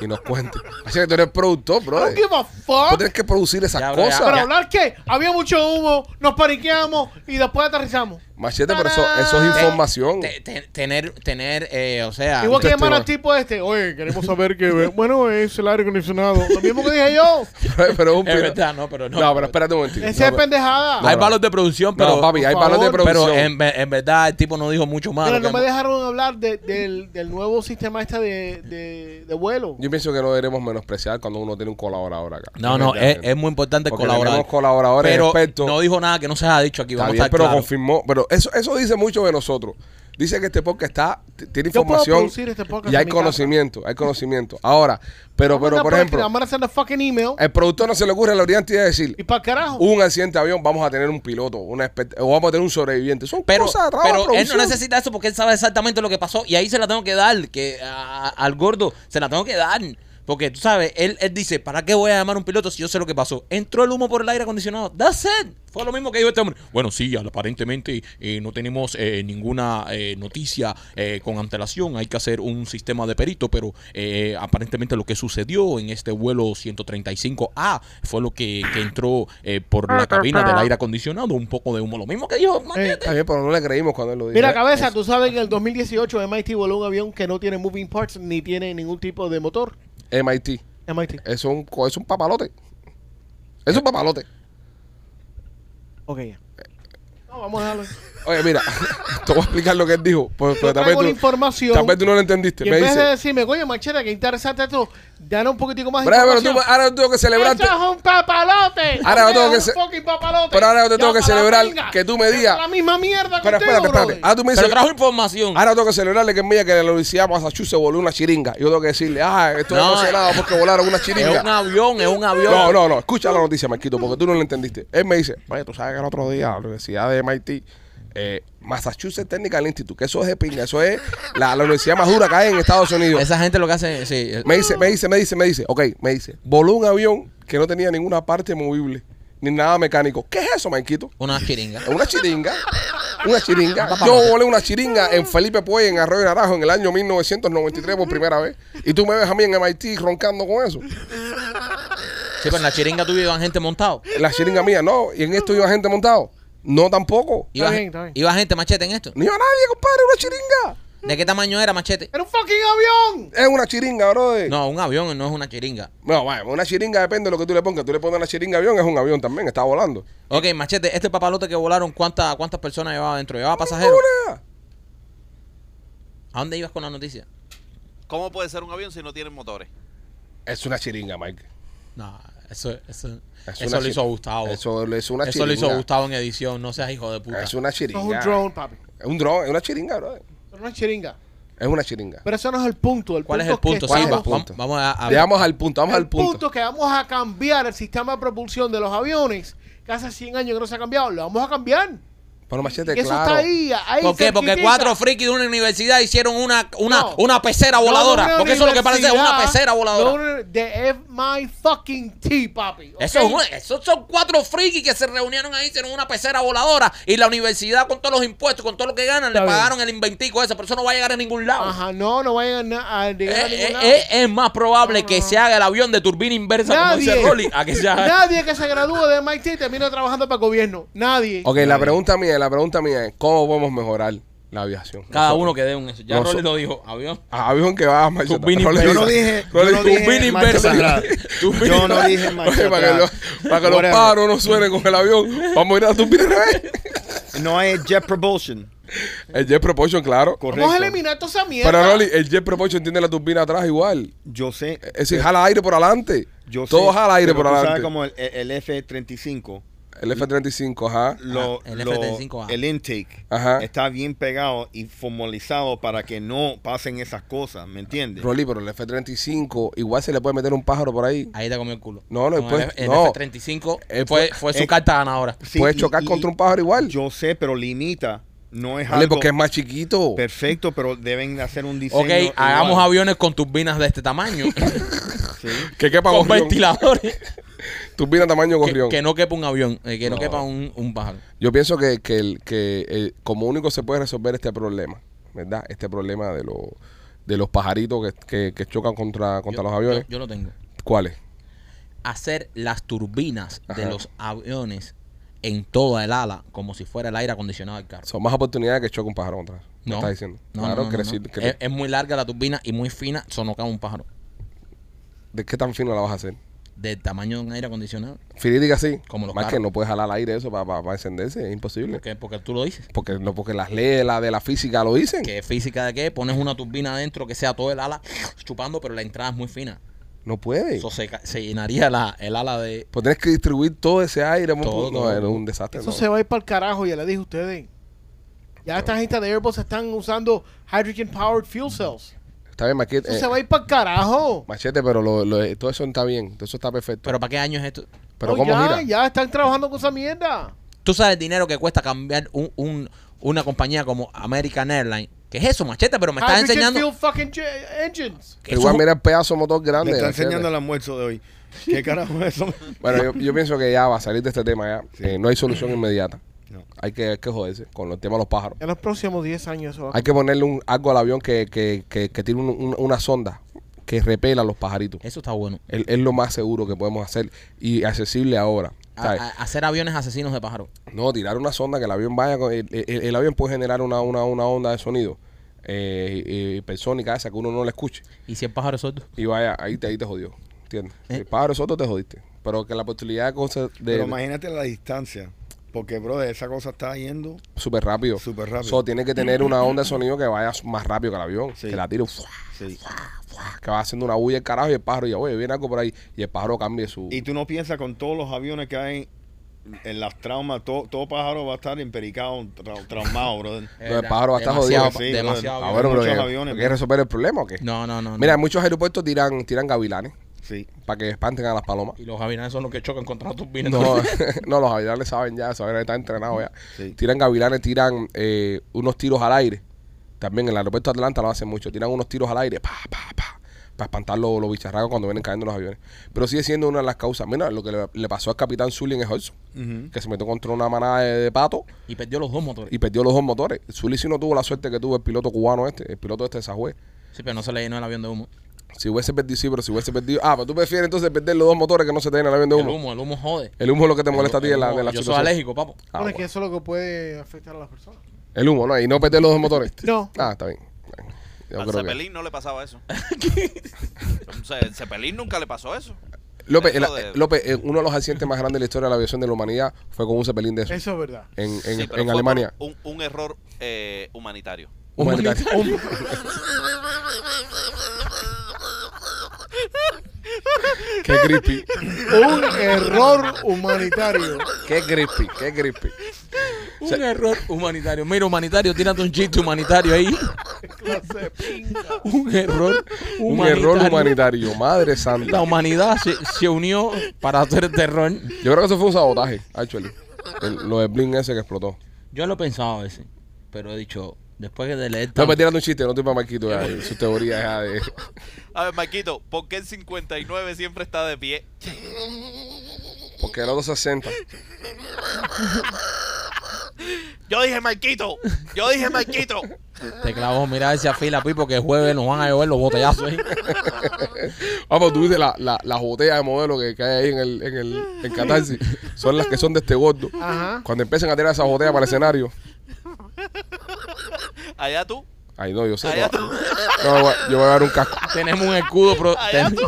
y nos cuente. Así que tú eres productor, bro. don't give a Tú fuck. tienes que producir esas Ya, bro, ya, cosas. ¿Para hablar qué? Había mucho humo, nos paniqueamos y después aterrizamos. Machete, pero eso, eso es información. Te- te- tener, tener, eh, o sea... Igual que usted al tipo este. Oye, queremos saber qué... Bueno, es el aire acondicionado. Lo mismo que dije yo. pero es un Es piro- verdad, no, pero no. No, pero espérate un momentito. Ese No, es pero- pendejada. hay no. valores de producción, No, pero... papi, hay por valores de favor, producción. Pero en, ve- en verdad el tipo no dijo mucho más. Lo no que- me dejaron hablar de- del, del nuevo sistema este de, de, de vuelo. Yo pienso que no debemos menospreciar cuando uno tiene un colaborador acá. No, no, es, es muy importante Porque colaborar. tenemos colaboradores pero expertos. no dijo nada que no se haya dicho aquí. Está Vamos bien, a estar pero claros. confirmó. Pero eso, eso dice mucho de nosotros. Dice que este podcast está, tiene Yo puedo información producir este podcast y hay en mi casa. conocimiento, hay conocimiento. Ahora, pero, pero por ejemplo, a fucking email. el productor no se le ocurre la brillante idea de decir, Y para el carajo. hubo un accidente de avión, vamos a tener un piloto, una expert- o vamos a tener un sobreviviente. Son Pero, cosas de trabajo de pero él no producción. necesita eso porque él sabe exactamente lo que pasó y ahí se la tengo que dar, que a- al gordo se la tengo que dar. Porque tú sabes, él, él dice, ¿para qué voy a llamar a un piloto si yo sé lo que pasó? Entró el humo por el aire acondicionado. That's it. Fue lo mismo que dijo este hombre. Bueno, sí, aparentemente eh, no tenemos eh, ninguna eh, noticia eh, con antelación. Hay que hacer un sistema de perito, pero eh, aparentemente lo que sucedió en este vuelo 135A fue lo que, que entró eh, por la cabina del aire acondicionado. Un poco de humo. Lo mismo que dijo bien, pero no le creímos cuando él lo dijo. Mira, cabeza, tú sabes que en el 2018 MIT voló un avión que no tiene moving parts ni tiene ningún tipo de motor. MIT. MIT. Es un, es un papalote. Es un papalote. Ok, ya. No, vamos a dejarlo. Oye, mira, te voy a explicar lo que él dijo. Pues, pero tal vez tú, información. tal vez tú no lo entendiste. Y Me en vez de dice, decirme, coño, machete, qué interesante esto, dale un poquitico más de pero, pero tú, ahora tengo que celebrarte. ¡Eso es un papalote! Ahora yo tengo que Es. Pero ahora yo te tengo que celebrar que tú me Es digas- la misma mierda contigo, espérate, espérate. Ahora tú me dices, Pero trajo información. ahora tengo que celebrarle que en Milla que la Universidad de Massachusetts voló una chiringa. Yo tengo que decirle, ah, estoy No, emocionado porque volaron una es chiringa. un avión, es un avión. No, no, no. Escucha la noticia, Marquito, porque tú no la entendiste. Él me dice, oye, tú sabes que el otro día la Universidad de MIT, eh, Massachusetts Technical Institute, que eso es de pinga, eso es la, la universidad más dura que hay en Estados Unidos. Esa gente lo que hace, sí. Me dice, me dice, me dice, me dice, ok, me dice, voló un avión que no tenía ninguna parte movible, ni nada mecánico. ¿Qué es eso, Marquito? Una chiringa. Una chiringa. Una chiringa. Yo volé una chiringa en Felipe Puey, en Arroyo Naranjo, en el año 1993 por primera vez. Y tú me ves a mí en MIT roncando con eso. Sí, pero en la chiringa tuya iban gente montado. La chiringa mía, no. Y en esto iba gente montado. No tampoco. Iba, bien, está bien. iba gente machete en esto. No iba nadie, compadre, una chiringa. ¿De qué tamaño era machete? ¡Era un fucking avión! Es una chiringa, brother. No, un avión no es una chiringa. No, vaya, una chiringa depende de lo que tú le pongas. Tú le pones la chiringa avión, es un avión también, está volando. Ok, machete, este papalote que volaron, ¿cuántas cuántas personas llevaba dentro? ¿Llevaba pasajeros? Una. ¿A dónde ibas con la noticia? ¿Cómo puede ser un avión si no tiene motores? Es una chiringa, Mike. No, eso, eso, Es eso una lo hizo Gustavo. Eso, Eso es una lo chiringa. hizo Gustavo en edición, no seas hijo de puta. Es una Eso chiringa. es un drone, papi. Es un drone, es una chiringa, no es chiringa. Es una chiringa. Pero eso no es el punto. El ¿Cuál es punto el punto? que ¿Cuál Sí, es va- punto? vam- vamos a, a ver. Llegamos al punto, vamos el al punto. punto que vamos a cambiar el sistema de propulsión de los aviones, que hace 100 años que no se ha cambiado, lo vamos a cambiar. Pero machete, Y eso claro. está ahí, ahí ¿Por qué? Porque cuatro frikis de una universidad hicieron una, una, No. una pecera No, voladora. una porque eso es lo que parece es una pecera voladora. de my fucking tea, papi. esos son cuatro frikis que se reunieron ahí, hicieron una pecera voladora y la universidad con todos los impuestos, con todo lo que ganan, Está le bien. pagaron el inventico ese, pero eso no va a llegar a ningún lado. Ajá, no, no vayan a, na- a llegar a Eh, ningún eh, lado. eh, es más probable No, que se haga el avión de turbina inversa como dice Nadie, Rolly a que se haga. nadie que se gradúe de MIT termina trabajando para el gobierno. Nadie. Ok, la pregunta mía, la pregunta mía es, ¿cómo podemos mejorar la aviación? Cada Nosotros. uno que dé un eso. Ya No, Rolly lo dijo, avión. Ah, avión que va a marcha. Yo no dije, Rolly yo no dije inversa. Yo no dije marcha Oye, para que, los, para que los pájaros no suenen con el avión, vamos a ir a la turbina revés. No hay jet propulsion. El jet propulsion, claro. Correcto. Vamos a eliminar toda esa mierda. Pero Rolly, el jet propulsion tiene la turbina atrás igual. Yo sé. Es decir, jala aire por adelante. Yo sé, Todo jala aire pero por tú adelante. sabes como el, el F-35, El F-35, ajá. lo, el lo- F-35, ajá. el intake Ajá. está bien pegado y formalizado para que no pasen esas cosas, ¿me entiendes? Rolly, pero el F-35 igual se le puede meter un pájaro por ahí. Ahí te comió el culo. No, no, después- el, F- el no. F-35 Eh, fue, pues, fue su eh, carta ganadora. Sí, Puedes chocar y- contra un pájaro igual. Yo sé, pero limita. No es Rolly, algo porque es más chiquito. perfecto, pero deben de hacer un diseño. Ok, hagamos aviones con turbinas de este tamaño. Sí. Que quepa con ventiladores. Turbina tamaño gorrión. que no quepa un avión, eh, que no, No. quepa un, un pájaro. Yo pienso que, que, el, que el- como único se puede resolver este problema, ¿verdad? Este problema de, los de los pajaritos que, que, chocan contra, contra Yo- los aviones. Yo, yo lo tengo. ¿Cuáles? Hacer las turbinas de los aviones en toda el ala, como si fuera el aire acondicionado del carro. Son más oportunidades que choque un pájaro contra. ¿Me No. estás diciendo? No, claro, no, no, Es, es muy larga la turbina y muy fina, sonocaba un pájaro. ¿De qué tan fino la vas a hacer? Del tamaño de un aire acondicionado. Como los Más carros. que no puedes jalar aire eso para encenderse, es imposible. Porque, porque tú lo dices. Porque, no, porque las leyes de la, de la física lo dicen. ¿Qué física de qué? Pones una turbina adentro que sea todo el ala chupando, pero la entrada es muy fina. No puede. Eso se, se llenaría la, el ala de... Pues tienes que distribuir todo ese aire. Todo, no, todo. es un desastre. Eso no. se va a ir para el carajo, ya le dije a ustedes. Ya esta gente de Airbus están usando hydrogen powered fuel cells. Está bien, Machete. Eso eh, se va a ir para el carajo. machete, pero lo- lo- todo eso está bien. Todo eso está perfecto. ¿Pero para qué año es esto? Pero No, ¿cómo ya, gira? ya están trabajando con esa mierda. Tú sabes el dinero que cuesta cambiar un, un- una compañía como American Airlines. ¿Qué es eso, machete? Pero me estás enseñando... fucking engines. igual mira el pedazo motor grande. está machete. enseñando el almuerzo de hoy. ¿Qué carajo es eso? Bueno, yo, yo pienso que ya va a salir de este tema ya. Eh, no hay solución inmediata. No. Hay que, hay que joderse con el tema de los pájaros. En los próximos 10 años eso va a Hay que ponerle un, algo al avión que, que, que, que tiene un- un- una sonda que repela a los pajaritos. Eso está bueno. Es, es lo más seguro que podemos hacer y accesible ahora. A- ¿sabes? a- hacer aviones asesinos de pájaros. No, tirar una sonda que el avión vaya con. El, el- el avión puede generar una, una, una onda de sonido eh, eh, hipersónica esa que uno no le escuche. ¿Y si el pájaro es sordo? Y vaya, ahí te, ahí te jodió. ¿Entiendes? ¿Eh? El pájaro soto te jodiste. Pero que la posibilidad de cosas de. Pero imagínate la distancia. Porque, bro, esa cosa está yendo Súper rápido. súper rápido. So, tiene que tener una onda de sonido que vaya más rápido que el avión. Sí. Que la tire, ¡fua! Sí. que va haciendo una bulla el carajo y el pájaro y oye, viene algo por ahí. Y el pájaro cambie su. Y tú no piensas con todos los aviones que hay en las traumas, todo, todo pájaro va a estar empericado, trau- traumado, brother. No, el pájaro va a estar demasiado, jodido. Sí, demasiado. Ah, Hay bueno, pero aviones, ¿quieres resolver el problema o qué? No, no, no. Mira, muchos aeropuertos tiran, tiran gavilanes Sí. para que espanten a las palomas. Y los gavilanes son los que chocan contra las turbinas. No, no, los gavilanes saben ya, saben están entrenados ya. Sí. Tiran gavilanes, tiran eh, unos tiros al aire. También en el aeropuerto de Atlanta lo hacen mucho. Tiran unos tiros al aire, pa, pa, pa, para espantar los, los bicharracos cuando vienen cayendo los aviones. Pero sigue siendo una de las causas. Mira, lo que le, le pasó al capitán Sully en el Hudson, que se metió contra una manada de, de patos Y perdió los dos motores. y perdió los dos motores. Sully sí no tuvo la suerte que tuvo el piloto cubano este, el piloto este de Sajue. Sí, pero no se le llenó el avión de humo. Si hubiese perdido, sí, pero si hubiese perdido. Ah, pero tú prefieres entonces perder los dos motores que no se te den el avión de El humo. humo, el humo jode. El humo es lo que te molesta a ti El en la, humo- en la Yo soy alérgico, papo. Ah, bueno, es que bueno. eso es lo que puede afectar a las personas. El humo, ¿no? Y no perder los dos motores. No. Ah, está bien. Yo Al que- Cepelín no le pasaba eso. El Cepelín nunca le pasó eso. López, el- de- López, eh, uno de los accidentes más grandes de la historia de la aviación de la humanidad fue con un cepelín de eso. Eso es verdad. En, en, Sí, pero en fue Alemania. por Un, un error eh, humanitario. Humanitario. Qué creepy. Un error humanitario. Qué creepy. Qué creepy. Un error humanitario. Mira, humanitario, tírate un chiste humanitario ahí. Un error Un humanitario. error humanitario. Madre La santa. humanidad se, se unió para hacer el terror. Yo creo que eso fue un sabotaje, actually. El- lo de Blink ese que explotó. Yo lo he pensado a veces, pero he dicho, después de leer No, tanto- me tirando un chiste, no estoy para Marquito ya, y Su teoría de. A ver, Marquito, ¿por qué el 59 siempre está de pie? Porque el otro 60. Yo dije Marquito, yo dije Marquito. te clavó, mira esa fila, Pipo, que el jueves nos van a llover los botellazos ahí. Vamos, tú dices la- la- las botellas de modelo que, que hay ahí en el, en el en Catarsis. Son las que son de este gordo. Ajá. Cuando empiecen a tirar esas botellas para el escenario. Allá tú, Ay, no, yo sé. allá No, tú, no, yo voy a dar un casco. Tenemos un escudo, pro- allá ten- tú.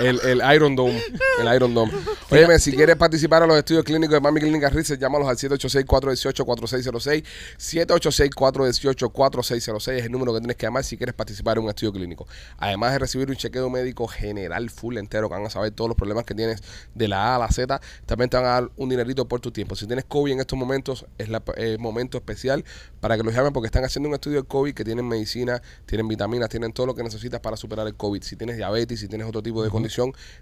El, el Iron Dome. El Iron Dome. Óyeme, si quieres participar en los estudios clínicos de Mami Clínica Research, llámalos al 786-418-4606. 786-418-4606 es el número que tienes que llamar si quieres participar en un estudio clínico. Además de recibir un chequeo médico general, full entero, que van a saber todos los problemas que tienes de la A a la Z, también te van a dar un dinerito por tu tiempo. Si tienes COVID en estos momentos, es la- el momento especial para que los llamen porque están haciendo un estudio de COVID que tienen medicina, tienen vitaminas, tienen todo lo que necesitas para superar el COVID. Si tienes diabetes, si tienes otro tipo de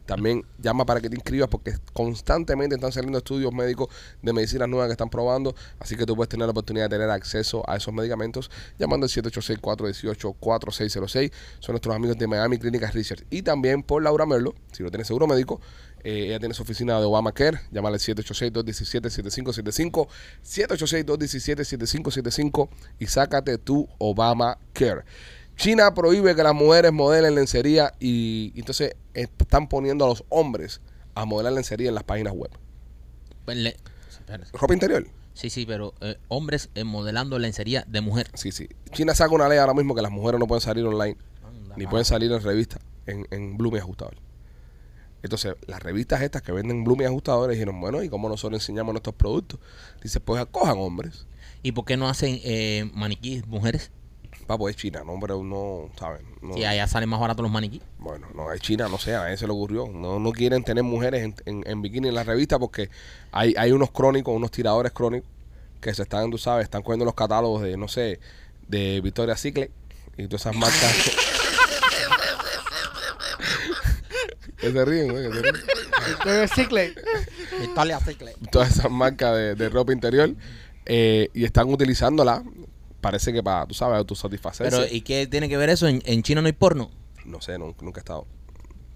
también llama para que te inscribas porque constantemente están saliendo estudios médicos de medicinas nuevas que están probando. Así que tú puedes tener la oportunidad de tener acceso a esos medicamentos llamando al 786-418-4606. Son nuestros amigos de Miami Clinic Research. Y también por Laura Merlo, si no tienes seguro médico. eh, ella tiene su oficina de Obamacare. Llámale al 786-217-7575. 786-217-7575 y sácate tu Obamacare. China prohíbe que las mujeres modelen lencería y entonces están poniendo a los hombres a modelar lencería en las páginas web. Pues le-. Ropa interior. Sí, sí, pero eh, hombres eh, modelando lencería de mujer. Sí, sí. China saca una ley ahora mismo que las mujeres no pueden salir online Anda, ni pa. pueden salir en revistas en, en Bloom y Ajustador. Entonces, las revistas estas que venden Bloom y Ajustadores dijeron, bueno, ¿y cómo nosotros enseñamos nuestros productos? Dice, pues acojan hombres. ¿Y por qué no hacen eh, maniquíes mujeres? Papo, es China, no, hombre, no, ¿saben? No, Si allá salen más baratos los maniquíes. Bueno, no, es China, no sé, a nadie se le ocurrió. No, no quieren tener mujeres en, en- en bikini en la revista porque hay, hay unos crónicos, unos tiradores crónicos que se están, tú sabes, están cogiendo los catálogos de, no sé, de Victoria Secret y todas esas marcas. que se ríen, güey, que se ríen. Victoria Secret. Italia Secret. Todas esas marcas de, de ropa interior eh, y están utilizándola, parece que para, tú sabes, autosatisfacerse. Pero, ¿y qué tiene que ver eso? ¿En, en China no hay porno? no sé, no- nunca he estado.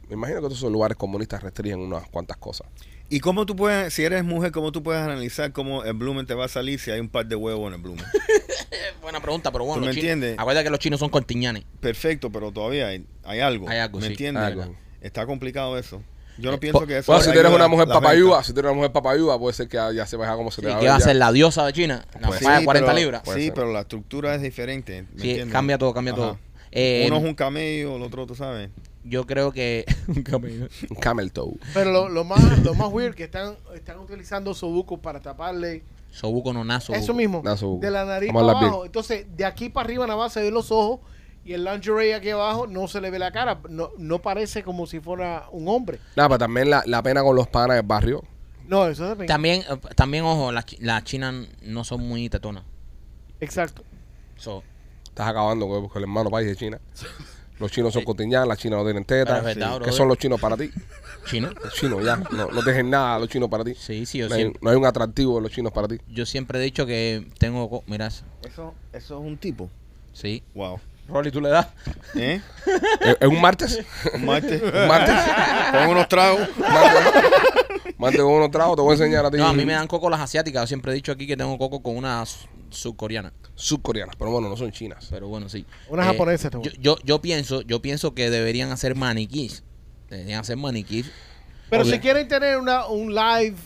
Me imagino que estos lugares comunistas restringen unas cuantas cosas. ¿Y cómo tú puedes, si eres mujer, cómo tú puedes analizar cómo el blumen te va a salir si hay un par de huevos en el blumen? Buena pregunta, pero bueno. ¿Tú me entiendes? Acuérdate que los chinos son cortiñanes. Perfecto, pero todavía hay, hay algo. Hay algo, ¿Me sí. entiendes? Hay algo. Está complicado eso. Yo no Eh, pienso que eso. Bueno, si tú eres una mujer venta. si tú eres una mujer papayuda, puede ser que ya, se vea cómo se te Sí, va ¿Qué va a ser la diosa de China? La Pues de 40 pero- libras. Sí, ser. pero la estructura es diferente. ¿me Sí, entiendes? cambia todo, cambia Ajá. todo. Eh, Uno es un camello, el otro, tú sabes. yo creo que un camello. Un camel toe. Pero lo, lo más lo más weird que están están utilizando sobucos para taparle Sobuco no naso. eso mismo sobuco. de la nariz para abajo. Entonces, de aquí para arriba nada más se ven los ojos y el lingerie aquí abajo no se le ve la cara, no, no parece como si fuera un hombre. Nada, pero también la, la pena con los panas del barrio. No, eso depende. También, eh, también ojo, las las chinas no son muy tetonas. Exacto. So, Estás acabando con, el hermano país de China. Los chinos son cotiñán, las chinas no tienen Pero tetas. es verdad, ¿Qué brother. son los chinos para ti? chino. Los chinos, ya. No, no dejen nada a los chinos para ti. Sí, sí, yo No hay, siempre, no hay un atractivo de los chinos para ti. yo siempre he dicho que tengo, co- mira, eso. Eso, eso es un tipo. sí. Wow. Rolly, tú le das. ¿Eh? ¿Es, un martes? Un martes. ¿Un martes? Con unos tragos. Martes, martes con unos tragos, te voy a enseñar a ti. No, a mí me dan coco las asiáticas. Yo siempre he dicho aquí que tengo coco con una su- subcoreana. Subcoreanas, pero bueno, no son chinas. Pero bueno, sí. Una Eh, japonesa Yo, yo, yo pienso, yo pienso que deberían hacer maniquís. Deberían hacer maniquís. Pero si quieren tener una, un live,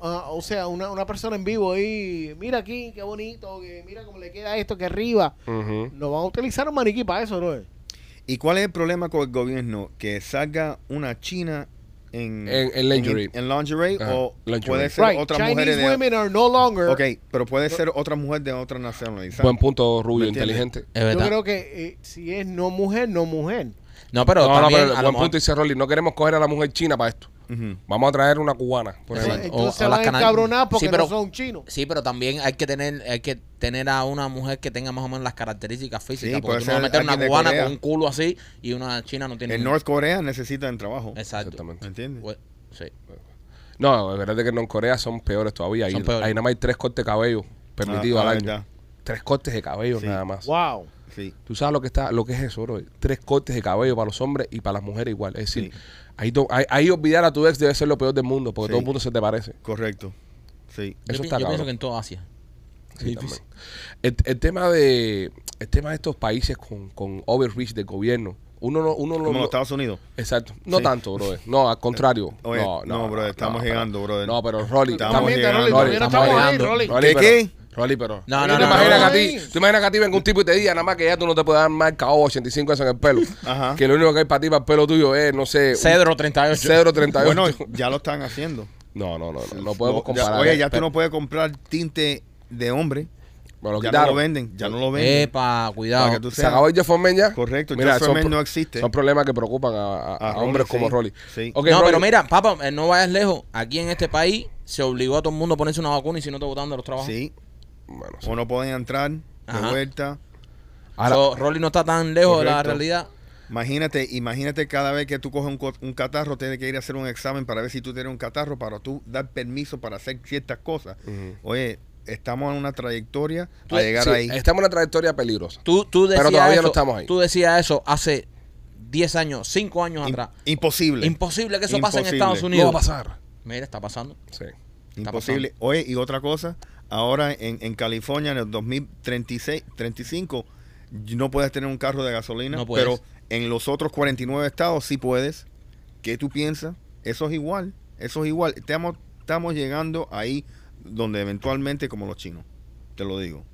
ah, o sea, una, una persona en vivo ahí, mira aquí, qué bonito, que mira cómo le queda esto que arriba. No van a utilizar un maniquí para eso, ¿no? ¿Y cuál es el problema con el gobierno? Que salga una china en, En- en lingerie. En, en lingerie o lingerie. puede ser Right. otra Chinese mujer de. women are no longer. Ok, pero puede ser otra mujer de otra nacionalidad. Buen punto, Rubio, inteligente. Es Yo creo que eh, si es no mujer, no mujer. No, pero no, no, también pero a lo buen mejor- punto dice Rolly. No queremos coger a la mujer china para esto. Ujú. Vamos a traer una cubana, por Sí. ejemplo. Entonces o se las van a cana- encabronar porque Sí, pero- no son chinos. Sí, pero también hay que tener hay que tener a una mujer que tenga más o menos las características físicas. Sí, porque tú no vas a ser meter una alguien de cubana Corea. con un culo así y una china no tiene. En North Corea necesitan trabajo. Exacto. Exactamente. ¿Me entiendes? Pues, sí. No, es verdad que en Corea son peores todavía. Ahí, Son peores. ahí nada más hay tres cortes de cabello permitidos Ah, al ah, año. Tres cortes de cabello Sí. nada más. Wow. Sí. Tú sabes lo que está, lo que es eso, bro. Tres cortes de cabello para los hombres y para las mujeres igual. Es decir, Sí. Ahí, to- ahí, ahí olvidar a tu ex debe ser lo peor del mundo, porque Sí. todo el mundo se te parece. Correcto. Sí. Yo, Eso pi- está yo pienso que en toda Asia. Sí. El, el tema de el tema de estos países con, con overreach del gobierno, uno no, uno no- Como no- los Estados Unidos. exacto, no Sí. tanto, bro. No, al contrario. Oye, no, no, no, brother, estamos pero- llegando, brother. No, pero Rolly, Estamos llegando. Rolly, Rolly, todavía no estamos llegando. Rolly. Rolly, ¿Qué, pero- qué? Rolly, pero No, ¿tú no, te no, imaginas no, que a ti, tú imaginas que a ti venga un tipo y te diga nada más que ya tú no te puedes dar marca o 85 eso en el pelo. Ajá. Que lo único que hay para ti para el pelo tuyo es, no sé, un Cedro 38. Cedro 38. Bueno, ya lo están haciendo. no, no, no, no, no podemos ya- comparar. oye, ya tú no puedes comprar tinte de hombre. lo ya quitaron. no lo venden. Ya no lo venden. Epa, cuidado. Para que tú Se acabó el Jeff Foreman ya. Correcto, Mira, Jeff no existe. Son problemas que preocupan a, a- A a Rolly, hombres como sí. Rolly. Sí. Ok, no, Rolly, pero mira, papá, eh, no vayas lejos. Aquí en este país se obligó a todo el mundo a ponerse una vacuna y si no te botaban de los trabajos. Sí. Bueno, sí. O no pueden entrar de Ajá. vuelta. Ahora, So, Rolly no está tan lejos de la realidad. Imagínate, imagínate cada vez que tú coges un, un catarro, tienes que ir a hacer un examen para ver si tú tienes un catarro, para tú dar permiso para hacer ciertas cosas. Oye, estamos en una trayectoria tú- a llegar sí, ahí. Estamos en una trayectoria peligrosa. Tú, tú decías Pero todavía eso, no estamos ahí. Tú decías eso hace 10 años, 5 años atrás. imposible. Imposible que eso pase en. Estados No Unidos. va a pasar. Mira, está pasando. Sí. Está Imposible. Oye, y otra cosa, ahora en, en California en el 2036, 35, no puedes tener un carro de gasolina, No pero en los otros 49 estados sí puedes. ¿Qué tú piensas? Eso es igual, eso es igual. Estamos, estamos llegando ahí donde eventualmente como los chinos, te lo digo.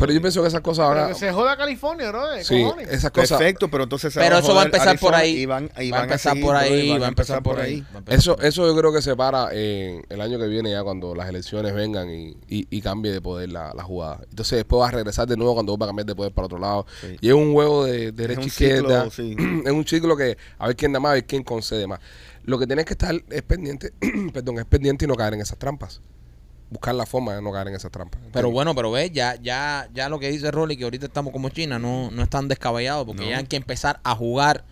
Pero yo pienso que esas cosas Pero ahora. que se joda California, ¿no? De Sí, cojones. esas cosas. Perfecto, pero entonces se Pero eso va a empezar por Arizona ahí. Y van, y va a van empezar seguir, por ahí, van va a empezar por ahí. va a empezar Eso, por ahí. eso yo creo que se para en el año que viene ya cuando las elecciones vengan y, y, y cambie de poder la, la jugada. Entonces después va a regresar de nuevo cuando va a cambiar de poder para otro lado. Sí. Y es un juego de derecha un izquierda. sí. es un ciclo que a ver quién da más, a ver quién concede más. Lo que tienes que estar es pendiente, perdón, es pendiente y no caer en esas trampas. Buscar la forma de no caer en esas trampas. Pero bueno, pero ves, ya, ya, ya lo que dice Rolly, que ahorita estamos como China, no, no es tan descabellado, porque No. ya hay que empezar a jugar.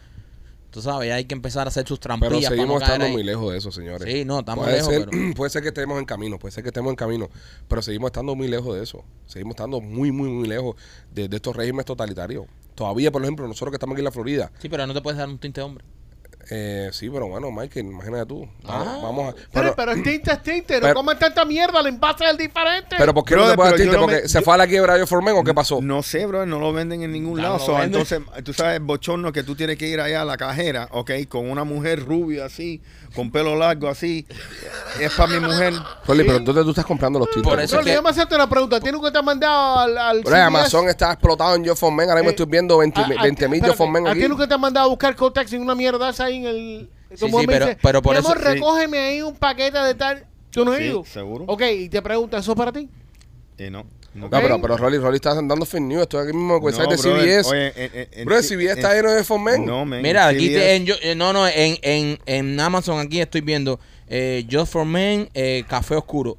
Tú sabes, ya hay que empezar a hacer sus Pero trampillas para no seguimos caer estando ahí. muy lejos de eso, señores. Sí, no, estamos puede lejos, ser, pero- puede ser que estemos en camino, puede ser que estemos en camino, pero seguimos estando muy lejos de eso. Seguimos estando muy, muy, muy lejos de, de estos regímenes totalitarios. Todavía, por ejemplo, nosotros que estamos aquí en la Florida, Sí, pero no te puedes dar un tinte de hombre. Eh, sí, pero bueno, Michael, imagínate tú. Vamos, Ah. vamos a. Pero, Pero, pero es tinte, es tinte. No pero- coman tanta mierda. El envase es el diferente. pero ¿por qué no te puedes tinte? no ¿Porque me- se yo- fue a la quiebra yo Formen o qué pasó? No sé, bro, no lo venden en ningún Ya lado. no So, entonces, tú sabes, bochorno que tú tienes que ir allá a la cajera, ¿ok? Con una mujer rubia así, con pelo largo así. Es para mi mujer. Rolly, pero entonces tú estás comprando los tintes. Por eso Rolly, es que- déjame hacerte una pregunta. ¿Tienes que te han mandado al, al Bro, CVS? Amazon está explotado en Yo Formen. Ahora mismo Eh, estoy viendo 20 a- a- mil Yo espérate, Formen ¿A aquí. ti nunca te han mandado a buscar Cotex en una mierda esa ahí en el... Sí, como sí, me pero- dice, pero por "Mi eso- amor, sí. recógeme ahí un paquete de tal... ¿Tú no has Sí, ido? seguro. Ok, y te pregunta, ¿eso es para ti? Eh, no. No, No, pero, pero Rolly, Rolly está dando fake news. Estoy aquí mismo en el No, de brother, CBS. oye, en- en- en- Bro, en- CBS en- está lleno de Formen. No, man. Mira, aquí te- en, yo- eh, no, no, en, en, en Amazon aquí estoy viendo eh, Just for Men, eh, café oscuro.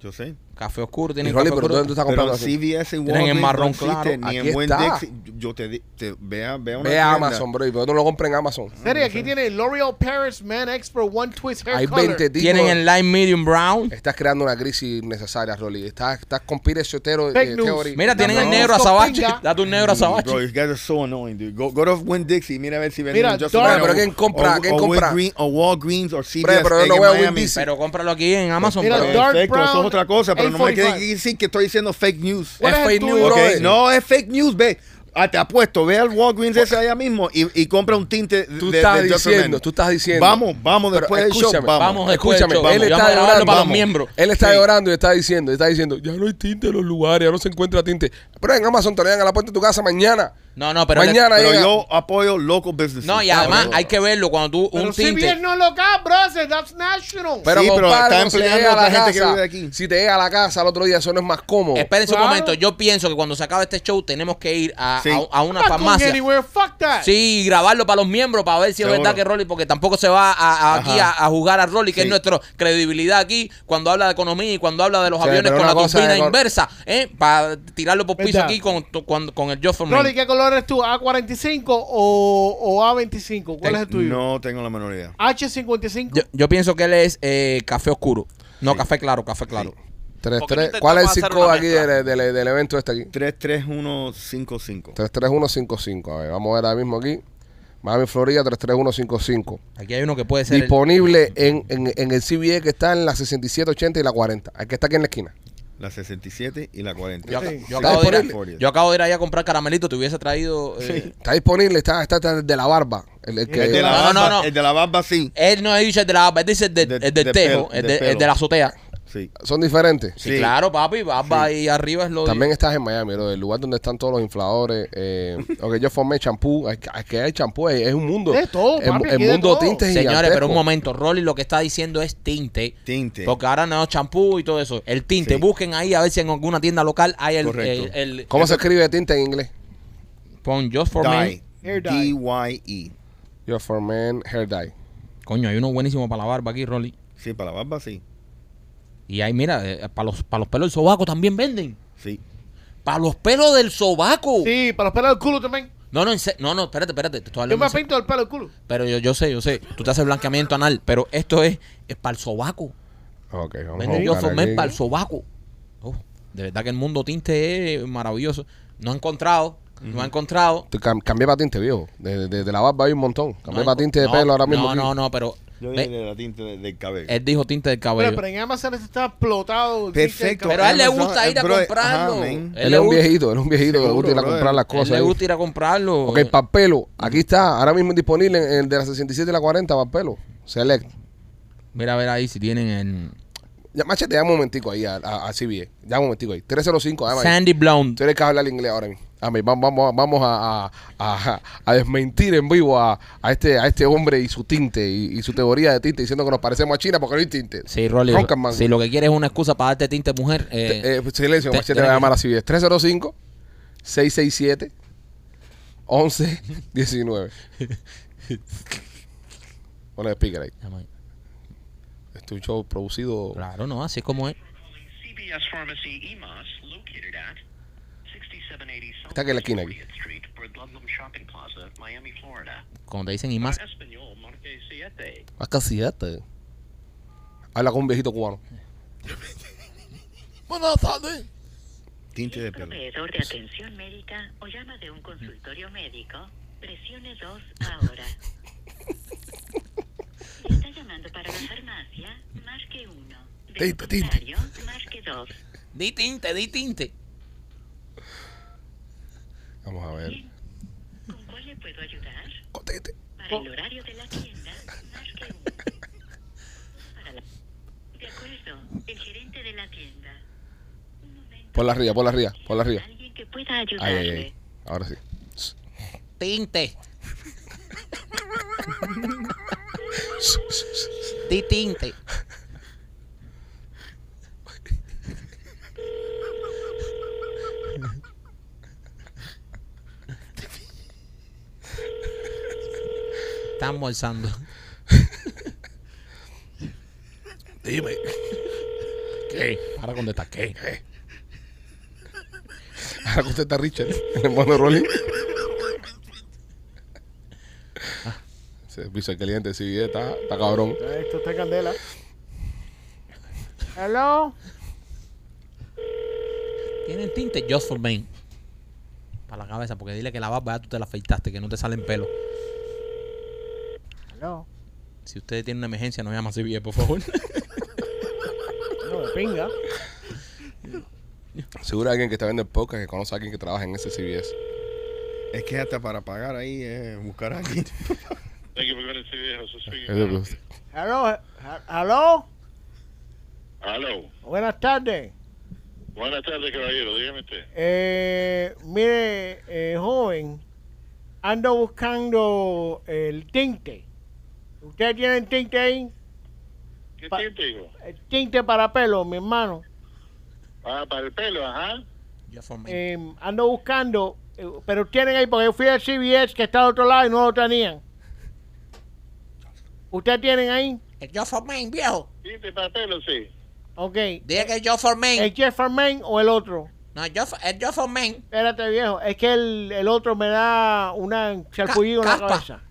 Yo sé. Café oscuro, tienen Rolly, café pero oscuro. ¿dónde tú estás Pero comprando así? CVS y Walgreens marrón no existe, claro. ni Aquí en Buen está. Dixie. Yo te, di- te vea, vea una Ve a tienda. Amazon, bro. Y pero no lo compren en Amazon. Serio, aquí tiene L'Oreal Paris Man Expert One Twist Hair Hay Color. 20 tipos. Tienen en light medium brown. Estás creando una crisis innecesaria, Rolly. Estás, estás con Pirecetero Fake eh, news. Theory. Mira, tienen el negro con azabache. pinga. Date un negro azabache. These guys are so annoying, dude. Go, go to Win Dixie, mira a ver si venden Mira, Just Dark- for Men Pero ¿quién compra? o- ¿Quién compra? Walgreens- o Walgreens o CVS. Pero yo en no veo Miami. Win Dixie. Pero cómpralo aquí en Amazon. Mira, Dark Perfecto, eso es brown, otra cosa, pero no me 845. quede decir que estoy diciendo fake news. ¿Cuál Es fake news, no es fake news, ve. Ah, te apuesto, ve al Walgreens ese allá mismo y, y compra un tinte Tú de, estás de Just for diciendo, tú estás diciendo. Vamos, vamos después del show, escúchame, vamos. vamos Escúchame, show. él está llorando. para los miembros. Él está Sí. llorando y está diciendo, está diciendo, ya no hay tinte en los lugares, ya no se encuentra tinte. Pero en Amazon te lo llegan a la puerta de tu casa mañana. No, no, pero. le- mañana Pero llega. yo apoyo local businesses. no, y además hay que verlo cuando tú. Pero Un CVS tinte. no es local, brother. That's national. Pero, Sí, pero compadre, está si te empleando llega a la gente que casa, vive aquí. Si te llega a la casa al otro día, eso no es más cómodo. Espérense Claro. un momento. Yo pienso que cuando se acabe este show tenemos que ir a, Sí. a- a una I'm not going farmacia. anywhere. Fuck that. Sí, y grabarlo para los miembros para ver si es Seguro. verdad que Rolly, porque tampoco se va a, a- aquí a, a jugar a Rolly, que Sí. es nuestra credibilidad aquí, cuando habla de economía y cuando habla de los Sí, aviones pero con una la cosa turbina es con- inversa, ¿eh? para tirarlo por piso Verdad. aquí con, con, con el Me. Rolly, ¿qué color eres tú? ¿A45 o, o A25? ¿Cuál es el tuyo? No tengo la menor idea. H55. Yo, yo pienso que él es eh, café oscuro. No, café claro, café claro. Tres, ¿Por qué tres. ¿Cuál es el intentamos circo aquí del, del- del evento este aquí? 33155. 33155. A ver, vamos a ver ahora mismo aquí. Miami, Florida, 33155. Aquí hay uno que puede ser. el- Disponible en, en, en el CBA que está en la 6780 y la 40. El que está aquí en la esquina. La 67 y la 40. yo, Sí. yo ¿Está acabo de ir yo acabo de ir ahí a comprar caramelito, te hubiese traído. eh, Está disponible, está, está, está de la barba. El, el que, El de la No, barba, no. el de la barba sí. Él no dice el de la barba, él dice el, de, De- el del de tejo, pelo, el, de de, el de la azotea. Sí. son diferentes. Sí, Sí. claro, papi, barba ahí arriba es lo También estás en Miami, bro, el lugar donde están todos los infladores. Eh, ok, yo formé champú. Hay, hay que hay champú, es, es un mundo. De todo, el, papi, el aquí de mundo todo. tintes Señores, gigantesco. pero un momento, Rolly lo que está diciendo es tinte. Tinte. Porque ahora no champú y todo eso. El tinte, Sí. busquen ahí a ver si en alguna tienda local hay el. Correcto. el- el- ¿Cómo se escribe tinte en inglés? Pon Just for Men. Dye. Hair dye. D-Y-E. Your for men hair dye. Coño, hay uno buenísimo para la barba aquí, Rolly. Sí, para la barba sí. Y ahí, mira, eh, para los, para los pelos del sobaco también venden. Sí. Para los pelos del sobaco. Sí, para los pelos del culo también. No, no, en se- no, no, espérate, espérate. Te estoy Yo hablando me en serio. pinto el pelo del culo. Pero yo, yo sé, yo sé. Tú te haces blanqueamiento anal, pero esto es, es para el sobaco. Ok, vamos Venden yo buscar formé aquí. para el sobaco. Oh, de verdad que el mundo tinte es maravilloso. No ha encontrado, no ha encontrado. Cam- Cambié para tinte, viejo. De, de- de la barba hay un montón. Cambié no tinte de no, pelo ahora mismo. No, aquí. no, no, pero. Yo dije de la tinte de- del cabello. él dijo tinte del Pero, cabello. pero en Amazon está explotado. Perfecto. Pero a él le Amazon, gusta ir a bro, comprarlo. ajá. Él es un viejito, él es un viejito que le gusta ir a comprar las A él cosas. le gusta ir a comprarlo. Ok, para pelo. Aquí está, ahora mismo disponible en el de la 67 y la 40 para pelo. Select. Mira a ver ahí si tienen el Ya, machete, ya un momentico ahí a, a, a CBA. Ya un momentico ahí. 305, además. Sandy Blonde. Tienes que hablar inglés ahora mismo. A mí, vamos, vamos, a, a, a- a desmentir en vivo a, a este, a este hombre y su tinte y, y su teoría de tinte diciendo que nos parecemos a China porque no hay tinte. Sí, Rolly. Si lo que quieres es una excusa para darte tinte mujer, eh, Eh, silencio, te- Machete tiene va a que- llamar a CBS. 305 667 11 19. Pon el speaker ahí. Este es un show producido. claro, no, así como es. Pharmacy EMOS, located at 6780 Está aquí en la esquina aquí. 40th Street, por Ludlam Shopping Plaza, Miami, Florida. Cuando te dicen y más, Español, marque 7. Más casi este. Habla con un viejito cubano. Buenas tardes. Tinte de pelo. proveedor de atención médica o llama de un consultorio médico, presione 2 ahora. llamando para la farmacia, marque uno. De Tinte, lo tinte. dos. Di tinte, di tinte. Vamos a ver. ¿Con cuál le puedo ayudar? Conteste. Para el horario de la tienda, marque la... De acuerdo, el gerente de la tienda. Un momento. Por la arriba, por la arriba, por la arriba. Alguien que pueda Ay, ayudarle. ay, ay. Ahora sí. Tinte. Di tinte. Está almorzando. Dime. ¿Qué? Ahora contesta, ¿qué? Ahora contesta Richard, el hermano Rolly. Ese piso de cliente CBD está, está cabrón. Esto está en candela. Hello. Tienen tinte Just for Men. Para la cabeza, porque dile que la barba ya tú te la afeitaste, que no te salen pelos. Hello. Si usted tiene una emergencia, no llama a CBS, por favor. No, de pinga. Seguro alguien que está viendo el podcast que conoce a alguien que trabaja en ese CBS. Es que hasta para pagar ahí es buscar. Thank you for pues. Hello. he- Hello. Aló. Buenas tardes. Buenas tardes, caballero. Dígame usted. Eh, mire, eh, joven, ando buscando el tinte. ¿Ustedes tienen tinte ahí? ¿Qué Pa- tinte, hijo? El tinte para pelo, mi hermano. Ah, para el pelo, ajá. Eh, ando buscando, eh, pero tienen ahí, porque yo fui al CBS que está al otro lado y no lo tenían. ¿Ustedes tienen ahí? El Just for Men, viejo. Tinte para el pelo, sí. Ok. Dile que el Just for Men. ¿El Jeff Main o el otro? No, el Just, el Just for Men. Espérate, viejo. Es que el, el otro me da una salpullido en la caspa.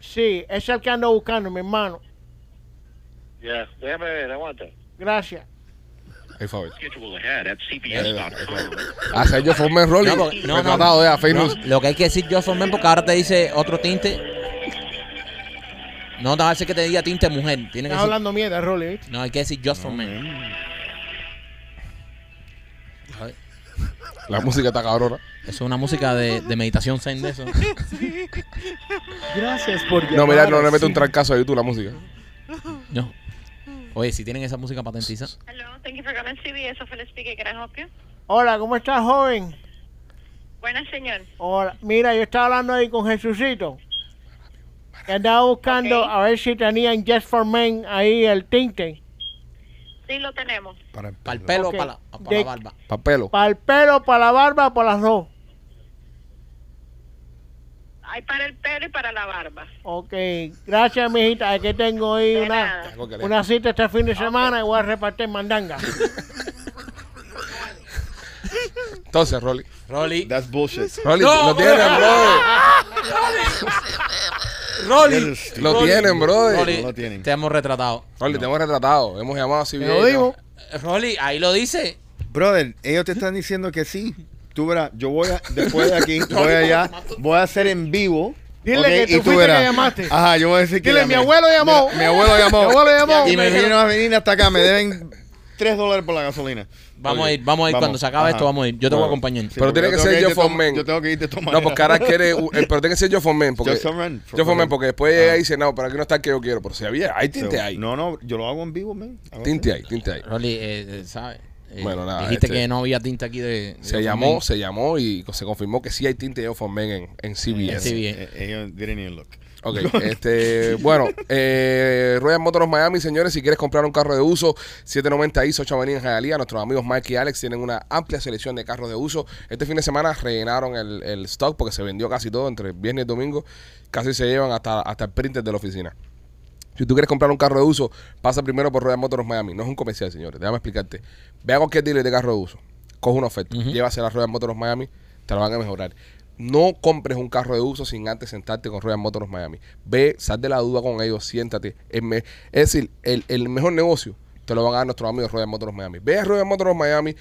Sí, es el que ando buscando, mi hermano. Ya, déjame ver, aguanta. Gracias. Ahí fue a ver. Schedule ahead at cbs.com. Hace yo formé Rolly. No, porque- no, no. ya, fake No, news. lo que hay que decir Just for Men porque ahora te dice otro tinte. No te va a decir que te diga tinte mujer. Tiene que Estás decir, hablando mierda, Rolly. ¿viste? no, hay que decir Just for Men. La música está cabrona. Eso es una música de, de meditación zen de eso. Gracias por No, mira, no le mete un trancazo a YouTube la música. No. Oye, si tienen esa música patentiza. Hello, thank you for calling CBS. Ophelia speaking. Can I help you? Hola, ¿cómo estás, joven? Buenas, señor. Hola. Mira, yo estaba hablando ahí con Jesucito. Que andaba buscando Ok. a ver si tenían Just for Men ahí el tinte. Sí, lo tenemos. Para el Para el pelo o Ok. para la, para De- la barba. Para el pelo, para la barba, para las dos. Hay para el pelo y para la barba. Ok, gracias, mijita. Es que tengo ahí De una, una cita este fin de semana y voy a repartir mandanga. Entonces, Rolly. Rolly. That's bullshit. Rolly, No, lo brother. Rolly. Lo Rolly. tienen, brother. Rolly, No lo tienen. te hemos retratado. Rolly, te hemos retratado. Hemos llamado a Te CBS. lo digo. Rolly, ahí lo dice. Brother, ellos te están diciendo que sí. Tú verás, yo voy a, después de aquí, voy allá, voy a hacer en vivo. Dile que tú y tú fuiste verás. que llamaste. Ajá, yo voy a decir que Dile, llamé. mi abuelo llamó. Mira, mi abuelo llamó. Mi abuelo llamó. Y me Me vinieron a venir hasta acá, me deben 3 dólares por la gasolina. Vamos a ir, vamos a ir. Cuando se acabe Ajá. esto, vamos a ir. Yo te voy a Bueno. acompañar. Sí, Pero tiene yo que ser yo de for toma- men. Yo tengo que ir de tomar. No, porque ahora quiere. eh, pero tiene que ser yo for men. Porque, Just for men, for Yo men. porque después Ah. ella dice, no, pero aquí no está el que yo quiero. Pero si había, hay tinte ahí. No, no, yo lo hago en vivo, man. Hago Tinte ahí, tinte ahí. Rolly, eh, eh, ¿sabes? Eh, Bueno, nada, Dijiste este- que no había tinta aquí de. de Se llamó, se llamó y se confirmó que sí hay tinte yo for men en, en CBS. Sí, bien. Eh, Ellos didn't even look. Ok, este, bueno, eh, Royal Motors Miami, señores, si quieres comprar un carro de uso, 790 East 8 Avenida en Hialeah, nuestros amigos Mike y Alex tienen una amplia selección de carros de uso. Este fin de semana rellenaron el, el stock porque se vendió casi todo entre viernes y domingo, casi se llevan hasta, hasta el printer de la oficina. Si tú quieres comprar un carro de uso, pasa primero por Royal Motors Miami. No es un comercial, señores. Déjame explicarte. Ve a cualquier dealer de carro de uso. Coge una oferta. Llévasela a Royal Motors Miami. Te la van a mejorar. No compres un carro de uso sin antes sentarte con Royal Motors Miami. Ve, sal de la duda con ellos, siéntate. Es, me- decir, el, el mejor negocio te lo van a dar nuestros amigos Royal Motors Miami. Ve a Royal Motors Miami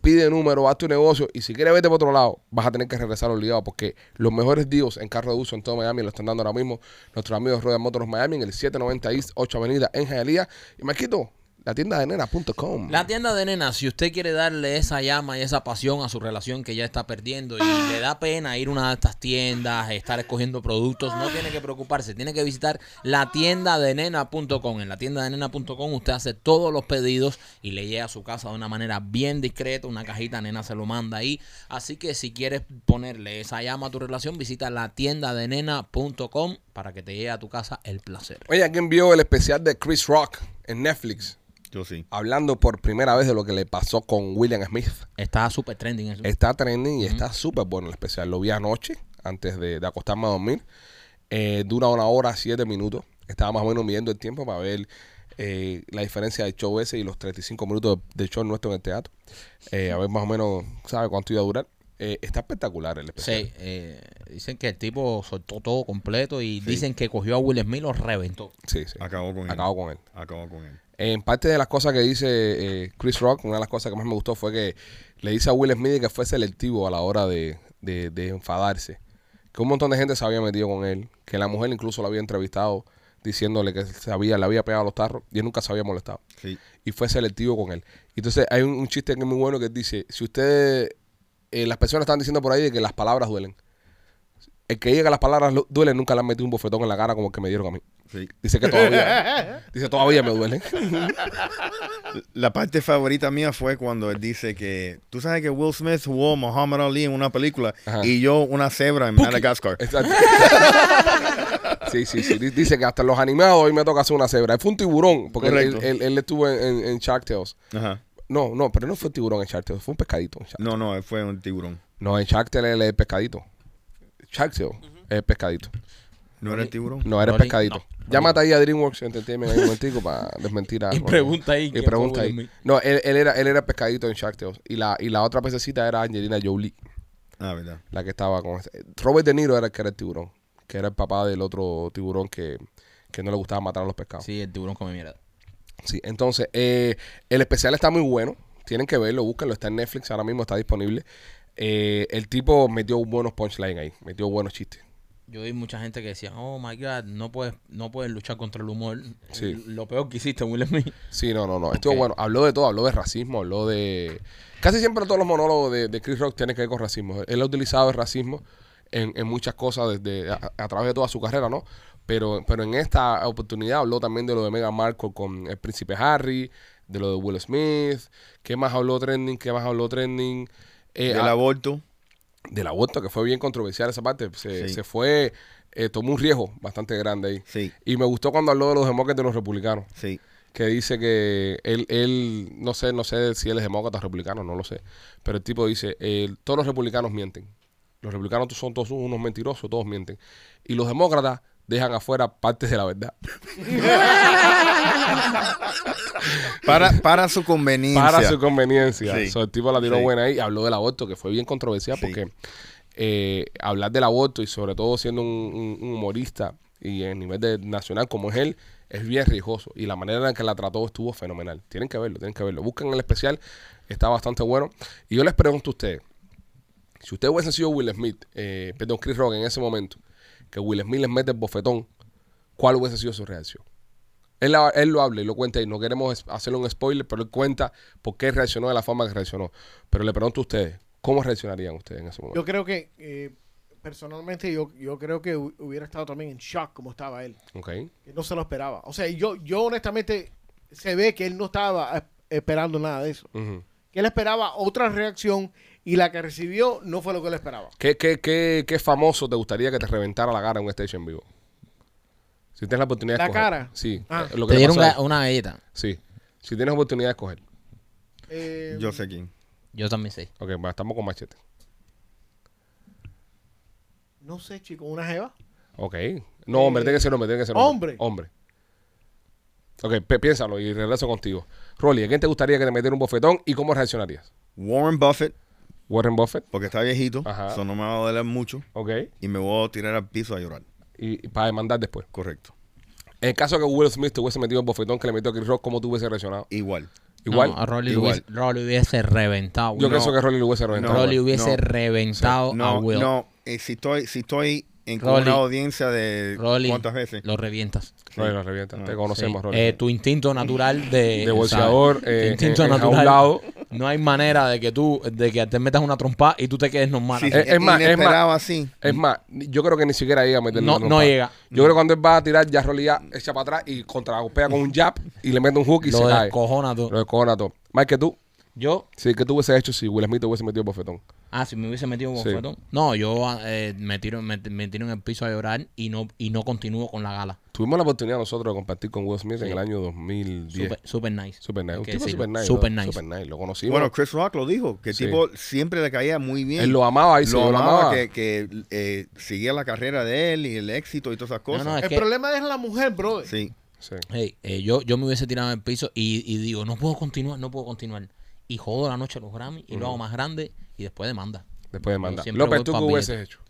pide número, haz tu negocio y si quieres vete por otro lado, vas a tener que regresar obligado porque los mejores deals en carro de uso en todo Miami lo están dando ahora mismo nuestros amigos Royal Motors Miami en el 790 East 8 Avenida en Hialeah. Y Marquito, la tienda de nena.com. La tienda de nena, si usted quiere darle esa llama y esa pasión a su relación que ya está perdiendo y le da pena ir a una de estas tiendas, estar escogiendo productos, no tiene que preocuparse, tiene que visitar la tienda de nena.com. En la tienda de nena.com usted hace todos los pedidos y le llega a su casa de una manera bien discreta, una cajita nena se lo manda ahí. Así que si quieres ponerle esa llama a tu relación, visita la tienda de nena.com para que te llegue a tu casa el placer. Oye, ¿quién vio el especial de Chris Rock en Netflix? Yo sí. Hablando por primera vez de lo que le pasó con William Smith. Está súper trending eso. Está trending y está súper bueno el especial. Lo vi anoche, antes de, de acostarme a dormir. Eh, dura una hora, siete minutos. Estaba más o menos midiendo el tiempo para ver eh, la diferencia del show ese y los 35 minutos de show nuestro en el teatro. Eh, a ver más o menos, ¿sabe cuánto iba a durar? Eh, está espectacular el especial. Sí, eh, dicen que el tipo soltó todo completo y dicen que cogió a Will Smith y lo reventó. Sí, sí. Acabó con él. Acabó con él. Acabó con él. En parte de las cosas que dice eh, Chris Rock, una de las cosas que más me gustó fue que le dice a Will Smith que fue selectivo a la hora de, de- de enfadarse. Que un montón de gente se había metido con él. Que la mujer incluso lo había entrevistado diciéndole que se había, le había pegado los tarros y él nunca se había molestado. Sí. Y fue selectivo con él. Entonces hay un, un chiste que es muy bueno que dice, si usted, eh, las personas están diciendo por ahí de que las palabras duelen. El que diga que las palabras duelen nunca le han metido un bofetón en la cara como el que me dieron a mí. Sí. Dice que todavía, dice todavía me duelen. La parte favorita mía fue cuando él dice que tú sabes que Will Smith jugó Muhammad Ali en una película Ajá. y yo una cebra en Madagascar. Exacto. Sí, sí, sí. Di- Dice que hasta los animados hoy me toca hacer una cebra. Él fue un tiburón, porque él, él- él estuvo en, en, en Shark Tales. Ajá. No, no, pero no fue un tiburón en Shark Tales, fue un pescadito. en Shark- No, no, fue un tiburón. No, en Shark Tales él es el pescadito. Shark Tales es el pescadito. ¿No era el tiburón? No, era el pescadito. no. Llámate ahí a DreamWorks Entertainment ahí un momentico para desmentir a Y pregunta ahí Y pregunta ahí. No, él, él era, él era el pescadito en Shark Tales. Y la, y la otra pececita era Angelina Jolie, Ah, verdad. la que estaba con... ese- Robert De Niro era el que era el tiburón. Que era el papá del otro tiburón que, que no le gustaba matar a los pescados. Sí, el tiburón come mierda. Sí, entonces, eh, el especial está muy bueno. Tienen que verlo, búsquenlo. Está en Netflix, ahora mismo está disponible. Eh, el tipo metió buenos punchlines ahí, metió buenos chistes. Yo vi mucha gente que decía, oh my god, no puedes, no puedes luchar contra el humor. Sí. Lo peor que hiciste, Will Smith. Sí, no, no, no. Estuvo bueno. Habló de todo, habló de racismo, habló de... Casi siempre todos los monólogos de, de Chris Rock tienen que ver con racismo. Él ha utilizado el racismo en, en muchas cosas desde a, a través de toda su carrera, ¿no? Pero, pero en esta oportunidad habló también de lo de Meghan Markle con el príncipe Harry, de lo de Will Smith. ¿Qué más habló trending? ¿Qué más habló trending? Eh, Del ah, aborto. del aborto, que fue bien controversial esa parte. Se, Sí. se fue, eh, tomó un riesgo bastante grande ahí. Sí, Y me gustó cuando habló de los demócratas y los republicanos sí. que dice que él, él no sé, no sé si él es demócrata o republicano, no lo sé. Pero el tipo dice, eh, todos los republicanos mienten. Los republicanos son todos unos mentirosos, todos mienten. Y los demócratas dejan afuera partes de la verdad. Para, para su conveniencia. Para su conveniencia. Sí. So, el tipo la tiró Sí. buena ahí y habló del aborto, que fue bien controversial Sí. porque eh, hablar del aborto y sobre todo siendo un, un- un humorista y en nivel de nacional como es él, es bien riesgoso. Y la manera en que la trató estuvo fenomenal. Tienen que verlo, tienen que verlo. Busquen el especial, está bastante bueno. Y yo les pregunto a ustedes, si usted hubiese sido Will Smith, eh, perdón, Chris Rock en ese momento, que Will Smith les mete el bofetón, ¿cuál hubiese sido su reacción? Él, lo habla y lo cuenta y no queremos hacerle un spoiler, pero él cuenta por qué reaccionó de la forma que reaccionó. Pero le pregunto a ustedes, ¿cómo reaccionarían ustedes en ese momento? Yo creo que, eh, personalmente, yo, yo creo que hu- hubiera estado también en shock como estaba él. Ok. Que no se lo esperaba. O sea, yo, yo honestamente, se ve que él no estaba eh, esperando nada de eso. Que él esperaba otra reacción y la que recibió no fue lo que él esperaba. ¿Qué, qué, qué, qué famoso te gustaría que te reventara la cara en un stage en vivo? Si tienes la oportunidad de ¿La escoger. cara? Sí. Ah. eh, lo que Te dieron pasó a él. ga- una galleta. Sí. Si tienes oportunidad de escoger. Eh, Yo sé quién. Yo también sé. Ok, va, estamos con machete. No sé, chico, una jeva. Ok. No, hombre, tiene que ser hombre, tiene que ser hombre. Hombre. Hombre. Ok, piénsalo y regreso contigo. Rolly, ¿a quién te gustaría que te metiera un bofetón y cómo reaccionarías? Warren Buffett, Warren Buffett. porque está viejito, Ajá. eso no me va a doler mucho Ok. y me voy a tirar al piso a llorar. Y, y para demandar después. Correcto. En el caso que Will Smith te hubiese metido el bofetón que le metió a Chris Rock, ¿cómo tú hubiese reaccionado? Igual. Igual. No, a Rolly, Igual. Hubiese, Rolly hubiese reventado. Yo No, pienso que Rolly lo hubiese reventado. Rolly no, hubiese no. reventado a No, Will. no, eh, si estoy, si estoy en Rolly. una audiencia de Rolly, cuántas veces. lo revientas. Lo revienta. No. Te conocemos, Sí. Rolly. Eh, tu instinto natural de... de bolseador, eh, Tu instinto en- en- a natural. un lado. No hay manera de que tú, de que te metas una trompa y tú te quedes normal. Sí, así. Es- más, es inesperado así. Es más, yo creo que ni siquiera llega a meterle No- una no trompada. llega. Yo creo que cuando él va a tirar, ya Rolly ya echa para atrás y contra golpea con un jab y le mete un hook y lo se cae. descojona tú. Lo descojona todo. Mike, que tú, Yo, sí, que tú hubiese hecho si Will Smith te hubiese metido bofetón. ah, si me hubiese metido un Sí. bofetón. No, yo eh, me, tiro, me, me tiro en el piso a llorar y no, y no continúo con la gala. Tuvimos la oportunidad nosotros de compartir con Will Smith en el año 2010. Super, super nice. Super nice. Un tipo super nice. Super ¿no? nice. Super nice. Lo conocimos. Bueno, Chris Rock lo dijo, que el Sí. tipo siempre le caía muy bien. él lo amaba y lo se lo amaba, amaba. que, que eh, seguía la carrera de él y el éxito y todas esas cosas. no, es El que- problema es la mujer, bro. Sí. Sí. Hey, eh, yo, yo me hubiese tirado en el piso y, y digo, no puedo continuar, no puedo continuar. Y jodo la noche a los Grammy y lo hago más grande y después demanda. Después de Yo mandar. siempre López, ¿tú qué hubieses hecho?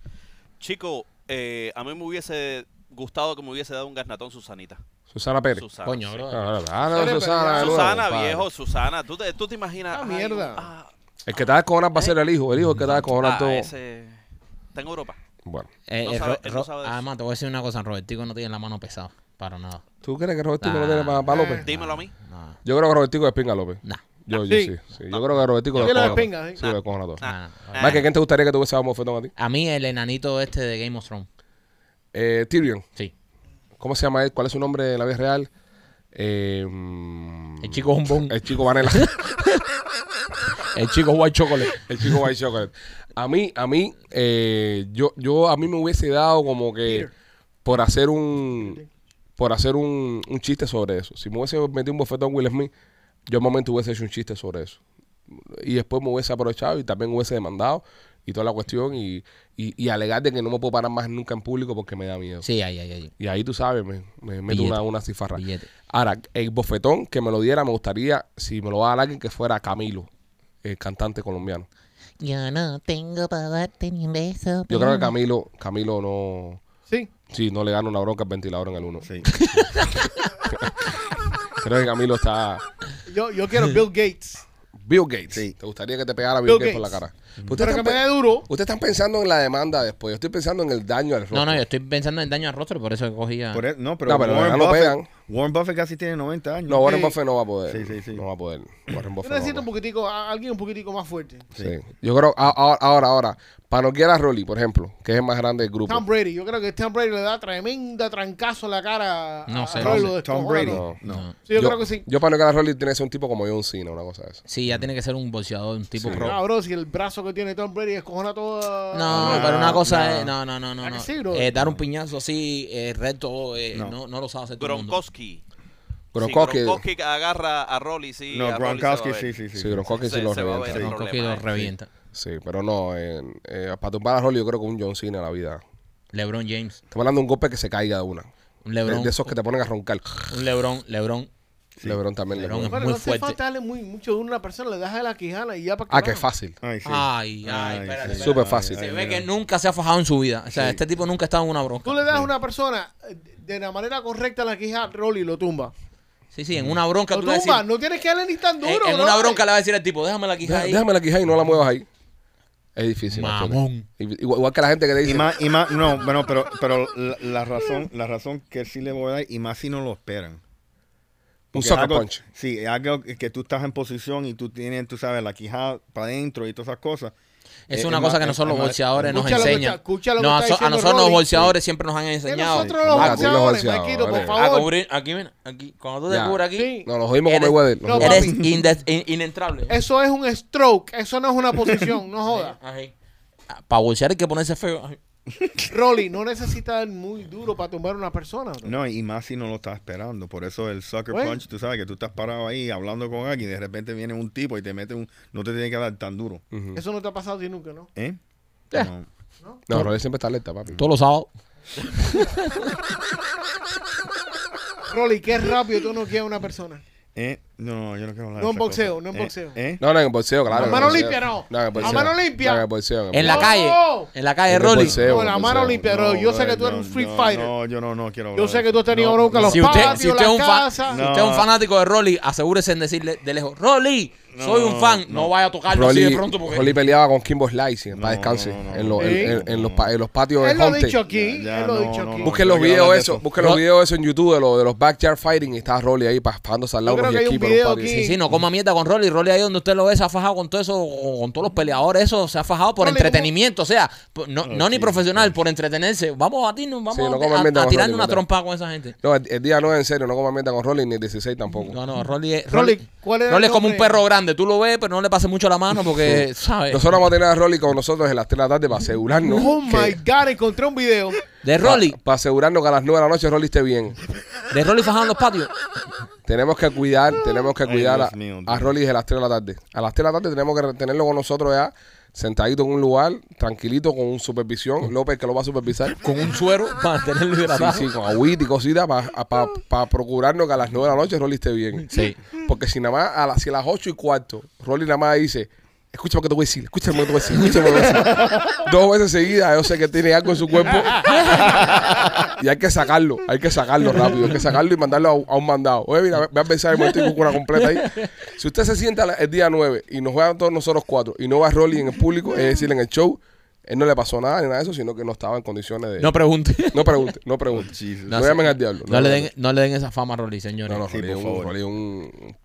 Chico, eh, a mí me hubiese gustado que me hubiese dado un gasnatón Susanita. Susana Pérez. Susana. Coño, bro. Ah, ah, no, Susana. nuevo, Susana, padre. viejo, Susana. ¿Tú te, tú te imaginas? Ah, ay, mierda. ah, El que te va a descojonar va a ser el hijo. El hijo el que te va a descojonar ah, todo. ese está en Europa. Bueno. Eh, No eh, sabe- no además, te voy a decir una cosa, Robertico no tiene la mano pesada, para nada. ¿Tú crees que Robertico lo tiene para, López? Dímelo a mí. Nah, Yo creo que Robertico despinga a López. nah, Yo, yo sí. Sí. sí. Yo creo que Robertico lo Yo todo. sí. Lo todo. nah, nah. Mike, ¿quién te gustaría que tuviese un bofetón a ti? A mí el enanito este de Game of Thrones. Eh, Tyrion. Sí. ¿Cómo se llama él? ¿Cuál es su nombre en la vida real? Eh, mm, El chico bombón. El chico Vanilla. El chico white chocolate. el chico White Chocolate. A mí, a mí, eh, yo, yo, a mí me hubiese dado como que por hacer un, por hacer un, un chiste sobre eso. Si me hubiese metido un bofetón Will Smith, yo en un momento hubiese hecho un chiste sobre eso. Y después me hubiese aprovechado y también hubiese demandado y toda la cuestión y, y, y alegar de que no me puedo parar más nunca en público porque me da miedo. Sí, ahí, ahí, ahí. Y ahí tú sabes, me, me meto Billete. una, una cifarra. Billete. Ahora, el bofetón que me lo diera, me gustaría, si me lo va a dar alguien, que fuera Camilo, el cantante colombiano. Yo no tengo para darte ni un beso. Yo creo que Camilo, Camilo no, Sí. sí, no le gana una bronca al ventilador en el uno. Sí. Creo que Camilo está... Yo, yo quiero Bill Gates. Bill Gates. Sí. ¿Te gustaría que te pegara Bill, Bill Gates, por la cara? Pero que están, me dé duro. ustedes están pensando en la demanda después. Yo estoy pensando en el daño al rostro. No, no, yo estoy pensando en daño al rostro, por eso cogía. Por e- no, pero, No, pero Warren, no Buffett, pegan. Warren Buffett casi tiene 90 años. No, Warren Sí. Buffett no va a poder. Sí, sí, sí. No va a poder. Warren Buffett Yo no va a necesito un poder. poquitico, a- alguien un poquitico más fuerte. Sí. Yo creo, a- a- ahora, ahora, para no a Rolly, por ejemplo, que es el más grande del grupo. Tom Brady. Yo creo que Tom Brady le da tremenda trancazo en la cara a- No a sé. Lo Tom descojona. Brady. No. No. Sí, yo, creo que sí. Yo no Rolly tiene que ser un tipo como John Cena, una cosa de esa. Sí, ya tiene que ser un bolseador, un tipo Sí. pro. Ah, bro, si el brazo que tiene Tom Brady escojona toda... No, No, pero una cosa no. es. No, no, no, no. ¿A que no. sí? Eh, dar un piñazo así, eh, recto, eh, no. No. No, lo sabe hacer todo el mundo. Gronkowski. Gronkowski, Gronkowski agarra a Rolly, sí. No, Gronkowski sí, sí, sí. sí, Gronkowski sí lo revienta. Gronkowski lo revienta. Sí, pero no, eh, para tumbar a Rolly yo creo que un John Cena en la vida. LeBron James. Estamos hablando de un golpe que se caiga de una. Un De, de esos que te ponen a roncar. Un LeBron. LeBron. LeBron también. LeBron LeBron. es Bueno, muy no hace fuerte. falta darle muy, mucho de una persona, le das la quijana y ya para Ah, que fácil. Ay, sí. Ay, ay, espérate, sí. espérate. Súper fácil. Se Ay, ve mira. que nunca se ha fajado en su vida. O sea, Sí. este tipo nunca ha estado en una bronca. Tú le das a una persona de la manera correcta la quija, Rolly lo tumba. Sí, sí, en una bronca Lo tú le vas a tumba, decir. no tienes que darle ni tan duro, En, una bronca le va a decir al tipo, déjame la quija Deja- ahí. Déjame la quija y no la muevas ahí. Es difícil. Mamón. Igual, igual que la gente que te dice. Y más, y más, no, bueno, pero, pero la, la razón, la razón que sí le voy a dar, y más si no lo esperan. Un sucker algo- punch. Sí, es algo que tú estás en posición y tú tienes, tú sabes, la quijada para adentro y todas esas cosas. Es Eh, una es cosa más- que nosotros los bolseadores nos Escucha lo que enseñan. está- escucha lo que No, a, nosotros los Rolly. bolseadores siempre nos han Que enseñado nosotros los los boxeadores, boxeadores. Maquito, por a favor. cubrir. Aquí, mira, aquí. Cuando tú te cubres aquí, Sí. No, jodimos con Eres- Mayweather. no, eres inentrable. Eso es un stroke, eso no es una posición, no joda. Para bolsear hay que ponerse feo. Ay. Rolly, no necesitas dar muy duro para tumbar a una persona. bro. No, y más si no lo estás esperando. Por eso el sucker Bueno. punch, tú sabes que tú estás parado ahí hablando con alguien y de repente viene un tipo y te mete un... No te tiene que dar tan duro. Eso no te ha pasado a ti nunca, ¿no? ¿Eh? Eh. No. No, Rolly siempre está alerta, papi. Todos los sábados. Rolly, qué rápido tú no quieres a una persona. ¿Eh? No, yo no quiero hablar No en boxeo, cosa. no en boxeo. ¿eh? No, no, en boxeo, claro. A mano boxeo. limpia, no. No, en el A boxeo. mano limpia. No, en boxeo. En la calle. En la calle, Rolly. No, la mano boxeo. limpia, pero yo sé que tú eres un street fighter. No, yo no, no quiero Yo hablar sé de que tú has tenido bronca los Si usted, si usted es un la fan, casa. si usted es un No. fanático de Rolly, asegúrese en decirle de lejos, Rolly, soy un No, fan. No, no. vaya a tocarlo así Rolly, de pronto porque Rolly peleaba con Kimbo Slice, en No, paz descanse, no, no, en, no. los- en- Sí. en- en los, pa- en los patios de Él lo ha Hunter. dicho aquí. Ya, ya, Él lo ha no, dicho no, aquí. no. Busquen los no quiero videos hablar de eso, eso. busquen los No. videos eso en YouTube de, los de los backyard fighting y está Rolly ahí pasándose al lado Yo con creo los que hay un equipos en los video patios. aquí. Sí, sí, no coma mierda con Rolly. Rolly ahí donde usted lo ve se ha fajado con todo eso, con, con todos los peleadores, eso se ha fajado por Rolly, entretenimiento, o sea, por- no, no ni profesional, por entretenerse. Vamos a batirnos, vamos Sí, no a- mierda a con tirarle Rolly, una ¿verdad? trompa con esa gente. No, el, el día no es en serio, no como mierda con Rolly ni el 16 tampoco. No, no, Rolly es, Rolly, Rolly, ¿cuál era el Rolly es como un nombre? perro grande, tú lo ves, pero no le pases mucho la mano porque, ¿sabes? Nosotros vamos a tener a Rolly con nosotros en las 3 de la tarde para asegurarnos. Oh que- my God, encontré un video. De Rolly, Para asegurarnos que a las 9 de la noche Rolly esté bien. de Rolly fajado en los patios. Tenemos que cuidar, tenemos que Ay, cuidar Dios mío, a. Rolly desde las 3 de la tarde. A las 3 de la tarde tenemos que tenerlo con nosotros ya, sentadito en un lugar, tranquilito, con un supervisión. López que lo va a supervisar. Con un suero para tenerlo Sí, hidratado. sí, con agüita y cositas para procurarnos que a las 9 de la noche Rolly esté bien. Sí. Porque si nada más a las, si a las 8 y cuarto, Rolly nada más dice, escúchame que te voy a decir, escúchame que te voy a decir, escúchame que te voy a decir. Dos veces seguidas yo sé que tiene algo en su cuerpo y hay que sacarlo, hay que sacarlo rápido, hay que sacarlo y mandarlo a, a un mandado. Oye, mira, ve a pensar el momento con una completa ahí. Si usted se sienta el día 9 y nos juegan todos nosotros cuatro y no va Rolly en el público, es decir, en el show, él no le pasó nada ni nada de eso, sino que no estaba en condiciones de... No pregunte. no pregunte, no pregunte. No, No, llamen sí. al diablo. No, le den, no le den esa fama a Rolly, señores. No, no, Sí, Rolly, por es un. Rolly es un,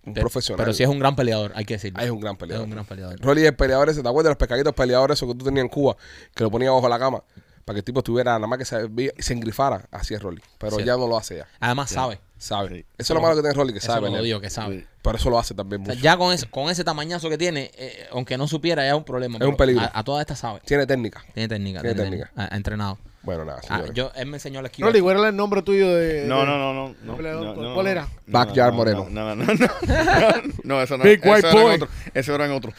un Pero- profesional. Pero sí es un gran peleador, hay que decirlo. Ah, es un gran peleador. Es un gran peleador. Rolly el peleador ese, ¿te acuerdas de los pescaditos peleadores esos que tú tenías en Cuba? Que lo ponía bajo la cama para que el tipo estuviera nada más que se, se engrifara. Así es Rolly. Pero Sí. ya no lo hace ya. Además sabe. Sabe. Sí. Eso es lo malo que tiene Rolly, que Eso sabe. lo digo que sabe. Pero eso lo hace también O sea, mucho. ya con ese, con ese tamañazo que tiene, eh, aunque no supiera, ya es un problema. Es un peligro. A, a todas estas sabe. Tiene técnica. Tiene técnica. Tiene Tiene, técnica. técnica. Ha, ha entrenado. Bueno, nada, Ah, yo, él me enseñó la esquiva. Rolly, ¿cuál era el nombre tuyo de. No, no, no, no. no, no, ¿Cuál- no, cuál no. era? Backyard no, Moreno. No, no, no. No, no eso no. Big white era en boy. otro. Eso era en otro.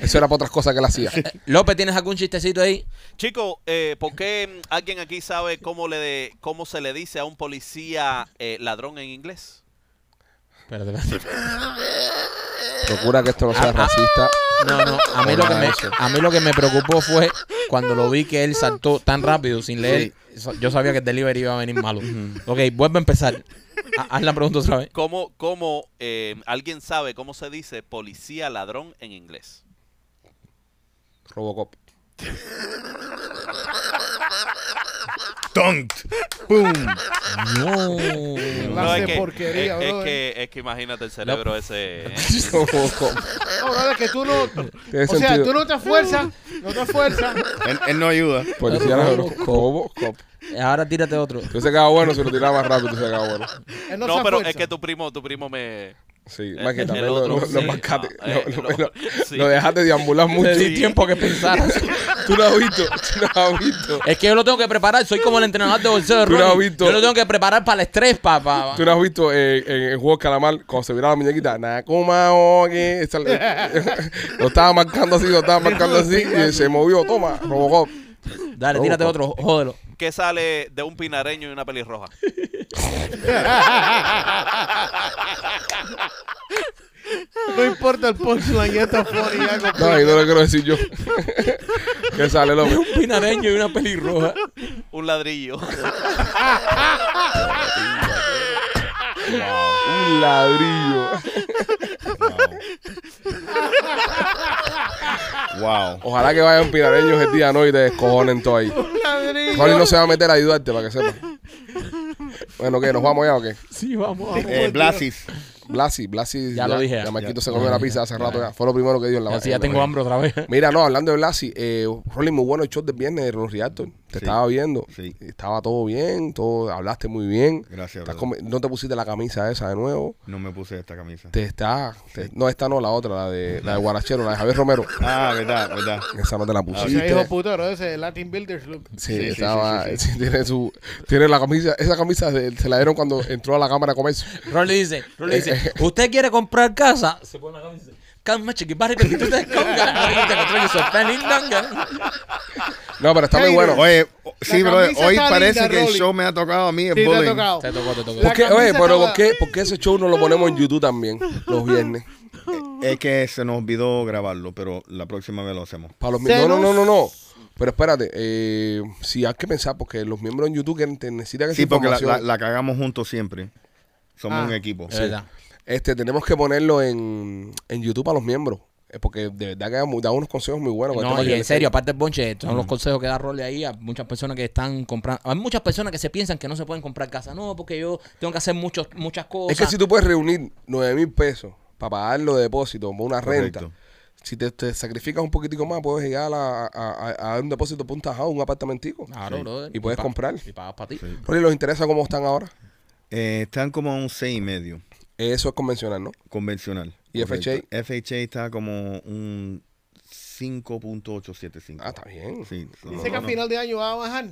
Eso era para otras cosas que él hacía. López, ¿tienes algún chistecito ahí? Chico, eh, ¿por qué alguien aquí sabe cómo, le de, cómo se le dice a un policía eh, ladrón en inglés? Espérate, espérate. Procura que esto no sea racista. No, no. A mí, lo que me, a mí lo que me preocupó fue cuando lo vi que él saltó tan rápido sin leer. Yo sabía que el delivery iba a venir malo. Ok, vuelve a empezar. Ha- Haz la pregunta otra vez. ¿Cómo, cómo eh, alguien sabe cómo se dice policía ladrón en inglés? Robocop. Tonk. Boom. No. Clase es que, porquería, es, es que, es que imagínate el cerebro ese. ¿eh? No, brother, que tú no. O sea, sentido. tú no te esfuerzas. No te esfuerzas. Él, él no ayuda. Policía ladrón. Robocop. Ahora tírate otro. Tú se quedaba bueno si lo tiraba más rápido, tú se quedaba bueno. Él no, No, se pero es que tu primo, tu primo me. Sí, Eh, más que también lo, lo, lo lo, lo- lo- lo- lo dejaste deambular mucho. Tiempo que pensaras. Tú no has visto, tú no has visto. Es que yo lo tengo que preparar. Soy como el entrenador de bolseo de Tú has visto- Yo lo tengo que preparar para el estrés, papá. Tú no has visto eh, en el juego de calamar cuando se viraba la muñequita, Nakuma Oge, lo estaba marcando así, lo estaba marcando así y se movió, toma, Robocop. Dale, tírate otro. Jódelo. ¿Qué sale de un pinareño y una pelirroja? No importa el punchline, ya está funny. ya. No, y no lo quiero decir yo. ¿Qué sale, López? Un pinareño y una pelirroja. Un ladrillo. Un ladrillo. Wow. Ojalá que vayan pinareños el día no y te descojonen todo ahí. Ladrillo. Rolly no se va a meter a ayudarte para que sepa. Bueno, ¿qué? ¿Nos vamos ya o qué? Sí, vamos, vamos. Eh, Blasis. Blasi, Blasi. Ya lo dije ya. Ya Marquito Ya. se comió la pizza hace rato ya. Fue lo primero que dio en la Así ya tengo hambre otra vez. Mira, no, hablando de Blasi, eh, Rolly, muy bueno el show del viernes de Ron Rialto. Te Sí. estaba viendo. Sí. Estaba todo bien, todo, hablaste muy bien. Gracias, Estás come- no te pusiste la camisa esa de nuevo. No me puse esta camisa. Te está. te- no, esta no, la otra, la de, la de Guarachero, la de Javier Romero. Ah, verdad, verdad. Esa no te la O sea, pusiste. hijo puto, bro, ese Latin Builders look. Sí, Sí, sí, estaba, sí, sí, sí, tiene su, tiene la camisa, esa camisa de- se la dieron cuando entró a la cámara de comercio. Rolly dice, Rolly dice, ¿usted quiere comprar casa? Se pone la camisa y dice, Calma, que tú te congas. No, pero está muy bueno. Oye, sí, camisa hoy parece linda, que el Rolly. show me ha tocado a mí el Sí, te ha bullying. tocado. Te tocó, te tocó. ¿Por qué, oye, pero ¿por qué, por qué ese show no lo ponemos en YouTube también los viernes? Es que se nos olvidó grabarlo, pero la próxima vez lo hacemos. Para los no, no, no, no, no. Pero espérate, eh, sí hay que pensar porque los miembros en YouTube quieren, te- necesitan esa Sí, porque la, información. la- la cagamos juntos siempre. Somos Ah. un equipo. Es verdad. Este, tenemos que ponerlo en, en YouTube a los miembros. Porque de verdad que da, unos consejos muy buenos. No, y en le- serio, aparte del bonche, son los consejos que da Rolly ahí a muchas personas que están comprando. Hay muchas personas que se piensan que no se pueden comprar casa. No, porque yo tengo que hacer muchos, muchas cosas. Es que si tú puedes reunir 9 mil pesos para pagarlo de depósito por una renta, si te, te sacrificas un poquitico más, puedes llegar a, a, a- a dar un depósito por un apartamentico. Claro, Sí. brother. Y puedes pa- comprar. Y pagas para ti. Sí. Rolly, ¿los interesa cómo están ahora? Eh, están como a un 6 y medio Eso es convencional, ¿no? convencional. ¿Y Correcto. FHA está como un 5.875. Ah, está bien. Sí, no, Dice no, que a no. final de año va a bajar.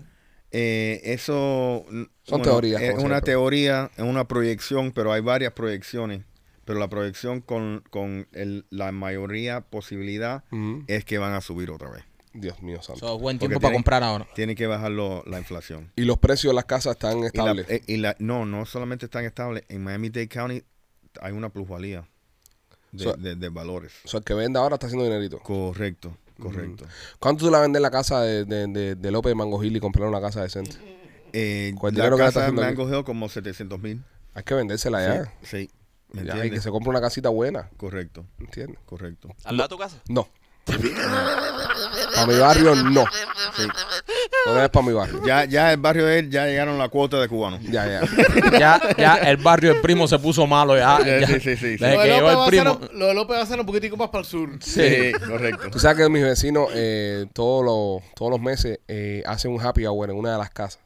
Eh, eso Son teorías, Es una siempre. teoría, es una proyección, pero hay varias proyecciones. Pero la proyección con, con el- la mayoría posibilidad Ujú. es que van a subir otra vez. Dios mío santo. So, buen Porque tiempo para tienen- comprar ahora. Tiene que bajarlo la inflación. Y los precios de las casas están Y la- estables. eh, y la- no, no solamente están estables. En Miami-Dade County hay una plusvalía de, So- de- de valores. o sea, el que vende ahora está haciendo dinerito. Correcto, correcto. ¿Cuánto tú la vendes la casa de, de, de, de López de Mango Hill y comprar una casa decente? Eh, la casa aquí. han cogido como 700 mil. Hay que vendérsela ya. Sí, sí. ¿Me Ya, y que se compre una casita buena. Correcto, ¿Entiendes? correcto. ¿Al lado de tu casa? No. Para mi barrio, no. Sí. No es para mi barrio. Ya, ya el barrio de él, ya llegaron la cuota de cubanos. Ya, ya. Ya, ya el barrio del primo se puso malo. Ya, Sí, ya. sí, sí, sí, sí. Desde Lo que de, llegó López el va a primo. ser, lo de López va a ser un poquitico más para el sur. Sí, correcto. Tú sabes que mis vecinos eh, todos, los, todos los meses eh, hacen un happy hour en una de las casas.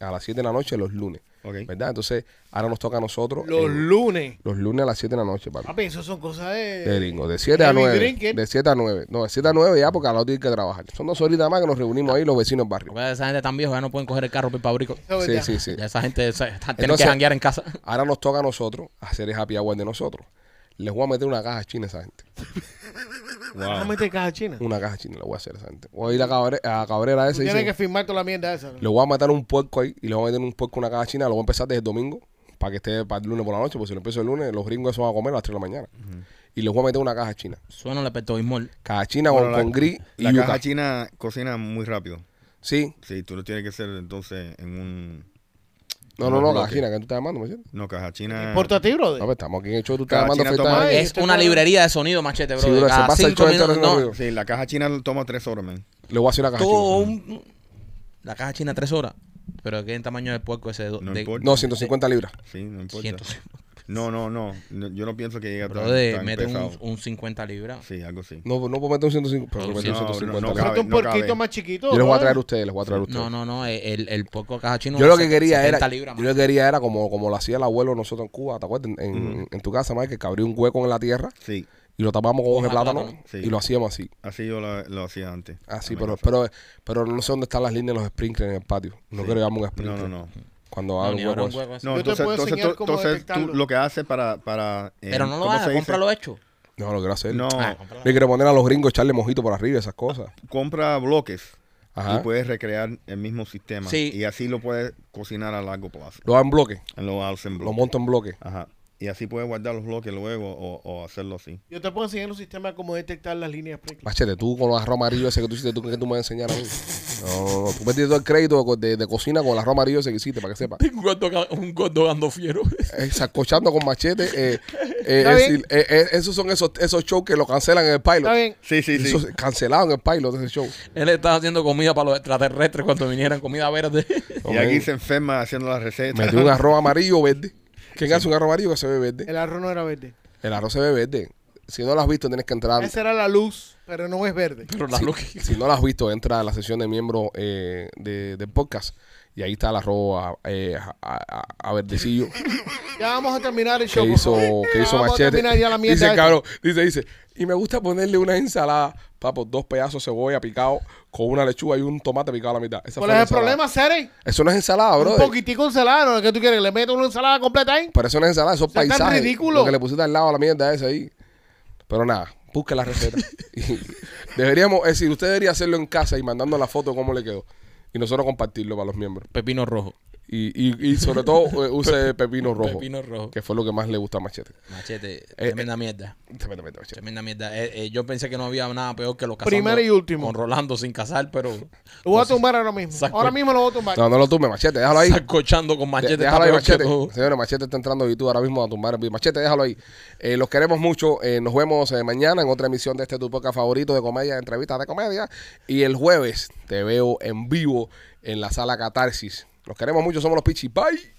A las 7 de la noche los lunes. Ok. ¿Verdad? Entonces, ahora nos toca a nosotros. Los en- lunes. los lunes a las 7 de la noche, papi. Papi, eso son cosas de... De gringo. De 7 a Heavy 9. drinking. De 7 a 9. No, de 7 a 9 ya porque a la hora tienen que trabajar. Son dos horitas más que nos reunimos ahí los vecinos del barrio. Porque esa gente tan vieja ya no pueden coger el carro para es Sí, sí, sí. Ya esa gente esa- tienen Entonces- que janguear en casa. Ahora nos toca a nosotros hacer el happy hour de nosotros. Les voy a meter una caja china a esa gente. Wow. meter caja china. Una caja china le voy a hacer a esa gente. Voy a ir a Cabrera, a Cabrera ese Tú y tienes dice, que firmar toda la mierda esa. ¿no? le voy a matar un puerco ahí y le voy a meter un puerco en una caja china. Lo voy a empezar desde el domingo para que esté para el lunes por la noche. Porque si lo empiezo el lunes, los gringos eso van a comer a las 3 de la mañana. Y les voy a meter una caja china. Suena el pepto-bismol. Caja china Bueno, con, la- con gris y La yuca. caja china cocina muy rápido. Sí. Sí, tú lo tienes que hacer entonces en un... No, no, no, caja china que tú estás llamando, ¿me entiendes? No, caja china... ¿Importa a ti, No, brother? pues estamos aquí en el show, tú estás Caja llamando china toma- Es una librería de sonido, machete, bro. Sí, bro, se pasa el cinco show entero minutos. haciendo No, ruido. Sí, la caja china toma tres horas, man. Le voy a hacer una caja todo china. un- La caja china tres horas. Pero ¿qué tamaño el puerco ese? de- No de- importa. No, 150 libras. Sí, no importa. Ciento- No, no, no, no, Yo no pienso que llegue Bro, tan, de, tan mete pesado. un, un 50 libras. Sí, algo así. No, no puedo meter un 150, pero No, meter un no, 150 no, no cabe. Un porquito más chiquito. Yo les voy a traer a ustedes, les voy a traer a ustedes. No, no, no. El, el puerco caja chino. Yo lo que quería era, 70 libras yo lo que quería era como, como lo hacía el abuelo nosotros en Cuba, ¿te acuerdas? En, en- en tu casa, Mike, que abría un hueco en la tierra Sí, y lo tapamos con hoja de plátano plátano. Sí. y lo hacíamos así. así yo lo, lo hacía antes. Así, pero, pero, pero no sé dónde están las líneas de los sprinklers en el patio. No Sí. quiero llamar un No, sprinkler. no, no. Cuando No, abro así. hueco así. No, Yo te entonces, puedo entonces, enseñar tú, cómo entonces detectarlo. tú lo que haces para... para eh, Pero no lo ¿cómo se hagas, cómpralo hecho. No, lo quiero hacer. No, Ah, quiero poner a los gringos echarle mojito por arriba, esas cosas. compra bloques Ajá. y puedes recrear el mismo sistema. Sí. Y así lo puedes cocinar a largo plazo. Lo hago en bloque, Lo haces en lo bloques. monto en bloque. Ajá. Y así puedes guardar los bloques luego o, o hacerlo así. Yo te puedo enseñar un sistema de cómo detectar las líneas sprinkler. Machete, tú con los arroz amarillo ese que tú hiciste, tú que tú me vas a enseñar a mí. No, no, no. Tú me tienes todo el crédito de, de cocina con el arroz amarillo ese que hiciste, para que sepas. Un gordo, un gordo dando fiero. Eh, sacochando con machete. Eh, eh, es decir, eh, eh, esos son esos, esos shows que lo cancelan en el pilot. Está bien. Sí, sí, sí. Cancelado en el pilot ese show. Él estaba haciendo comida para los extraterrestres cuando vinieran comida verde. Y aquí se enferma haciendo la receta. Metió un arroz amarillo o verde. ¿Quién hace un arroz amarillo que se ve verde? El arroz no era verde. El arroz se ve verde. Si no lo has visto, tienes que entrar. Esa era la luz, pero no es verde. Pero la luz que- Si no lo has visto, entra a la sesión de miembros eh, de, del podcast. Y ahí está el arroz a, eh, a- a- a verdecillo Ya vamos a terminar el show. que hizo, favor. que Ya hizo vamos a Machete. terminar ya la mierda Dice, esta. cabrón, dice, dice. Y me gusta ponerle una ensalada, papo, dos pedazos de cebolla picado con una lechuga y un tomate picado a la mitad. Esa ¿Cuál es el ensalada. problema, Sere? Eso no es ensalada, bro. Un poquitico de ensalada, ¿no? ¿Qué tú quieres? ¿Que le meto una ensalada completa ahí? Pero eso no es ensalada, eso es Eso es tan paisaje. ridículo. Lo que le pusiste al lado a la mierda esa ahí. Pero nada, Busque la receta. Y deberíamos, es decir, usted debería hacerlo en casa y mandando la foto de cómo le quedó. Y nosotros compartirlo para los miembros. Pepino rojo. Y, y, y sobre todo eh, use pepino rojo. Pepino rojo. Que fue lo que más le gusta a Machete. Machete, Eh, tremenda mierda. Tremendamente, Machete. Tremenda mierda. Eh, eh, yo pensé que no había nada peor que lo casando Primero y último. Con Rolando sin casar, pero Lo voy a tumbar ahora mismo. Saco- Ahora mismo lo voy a tumbar. No, no lo tumbe, Machete, déjalo ahí. sacochando con De- machete. déjalo ahí, Machete. Señores, Machete está entrando a YouTube ahora mismo a tumbar el. Machete, déjalo ahí. Eh, los queremos mucho. Eh, nos vemos eh, mañana en otra emisión de este tu podcast favorito de comedia, entrevistas de comedia. Y el jueves te veo en vivo en la sala Catarsis. Los queremos mucho. Somos los Pichi. Bye.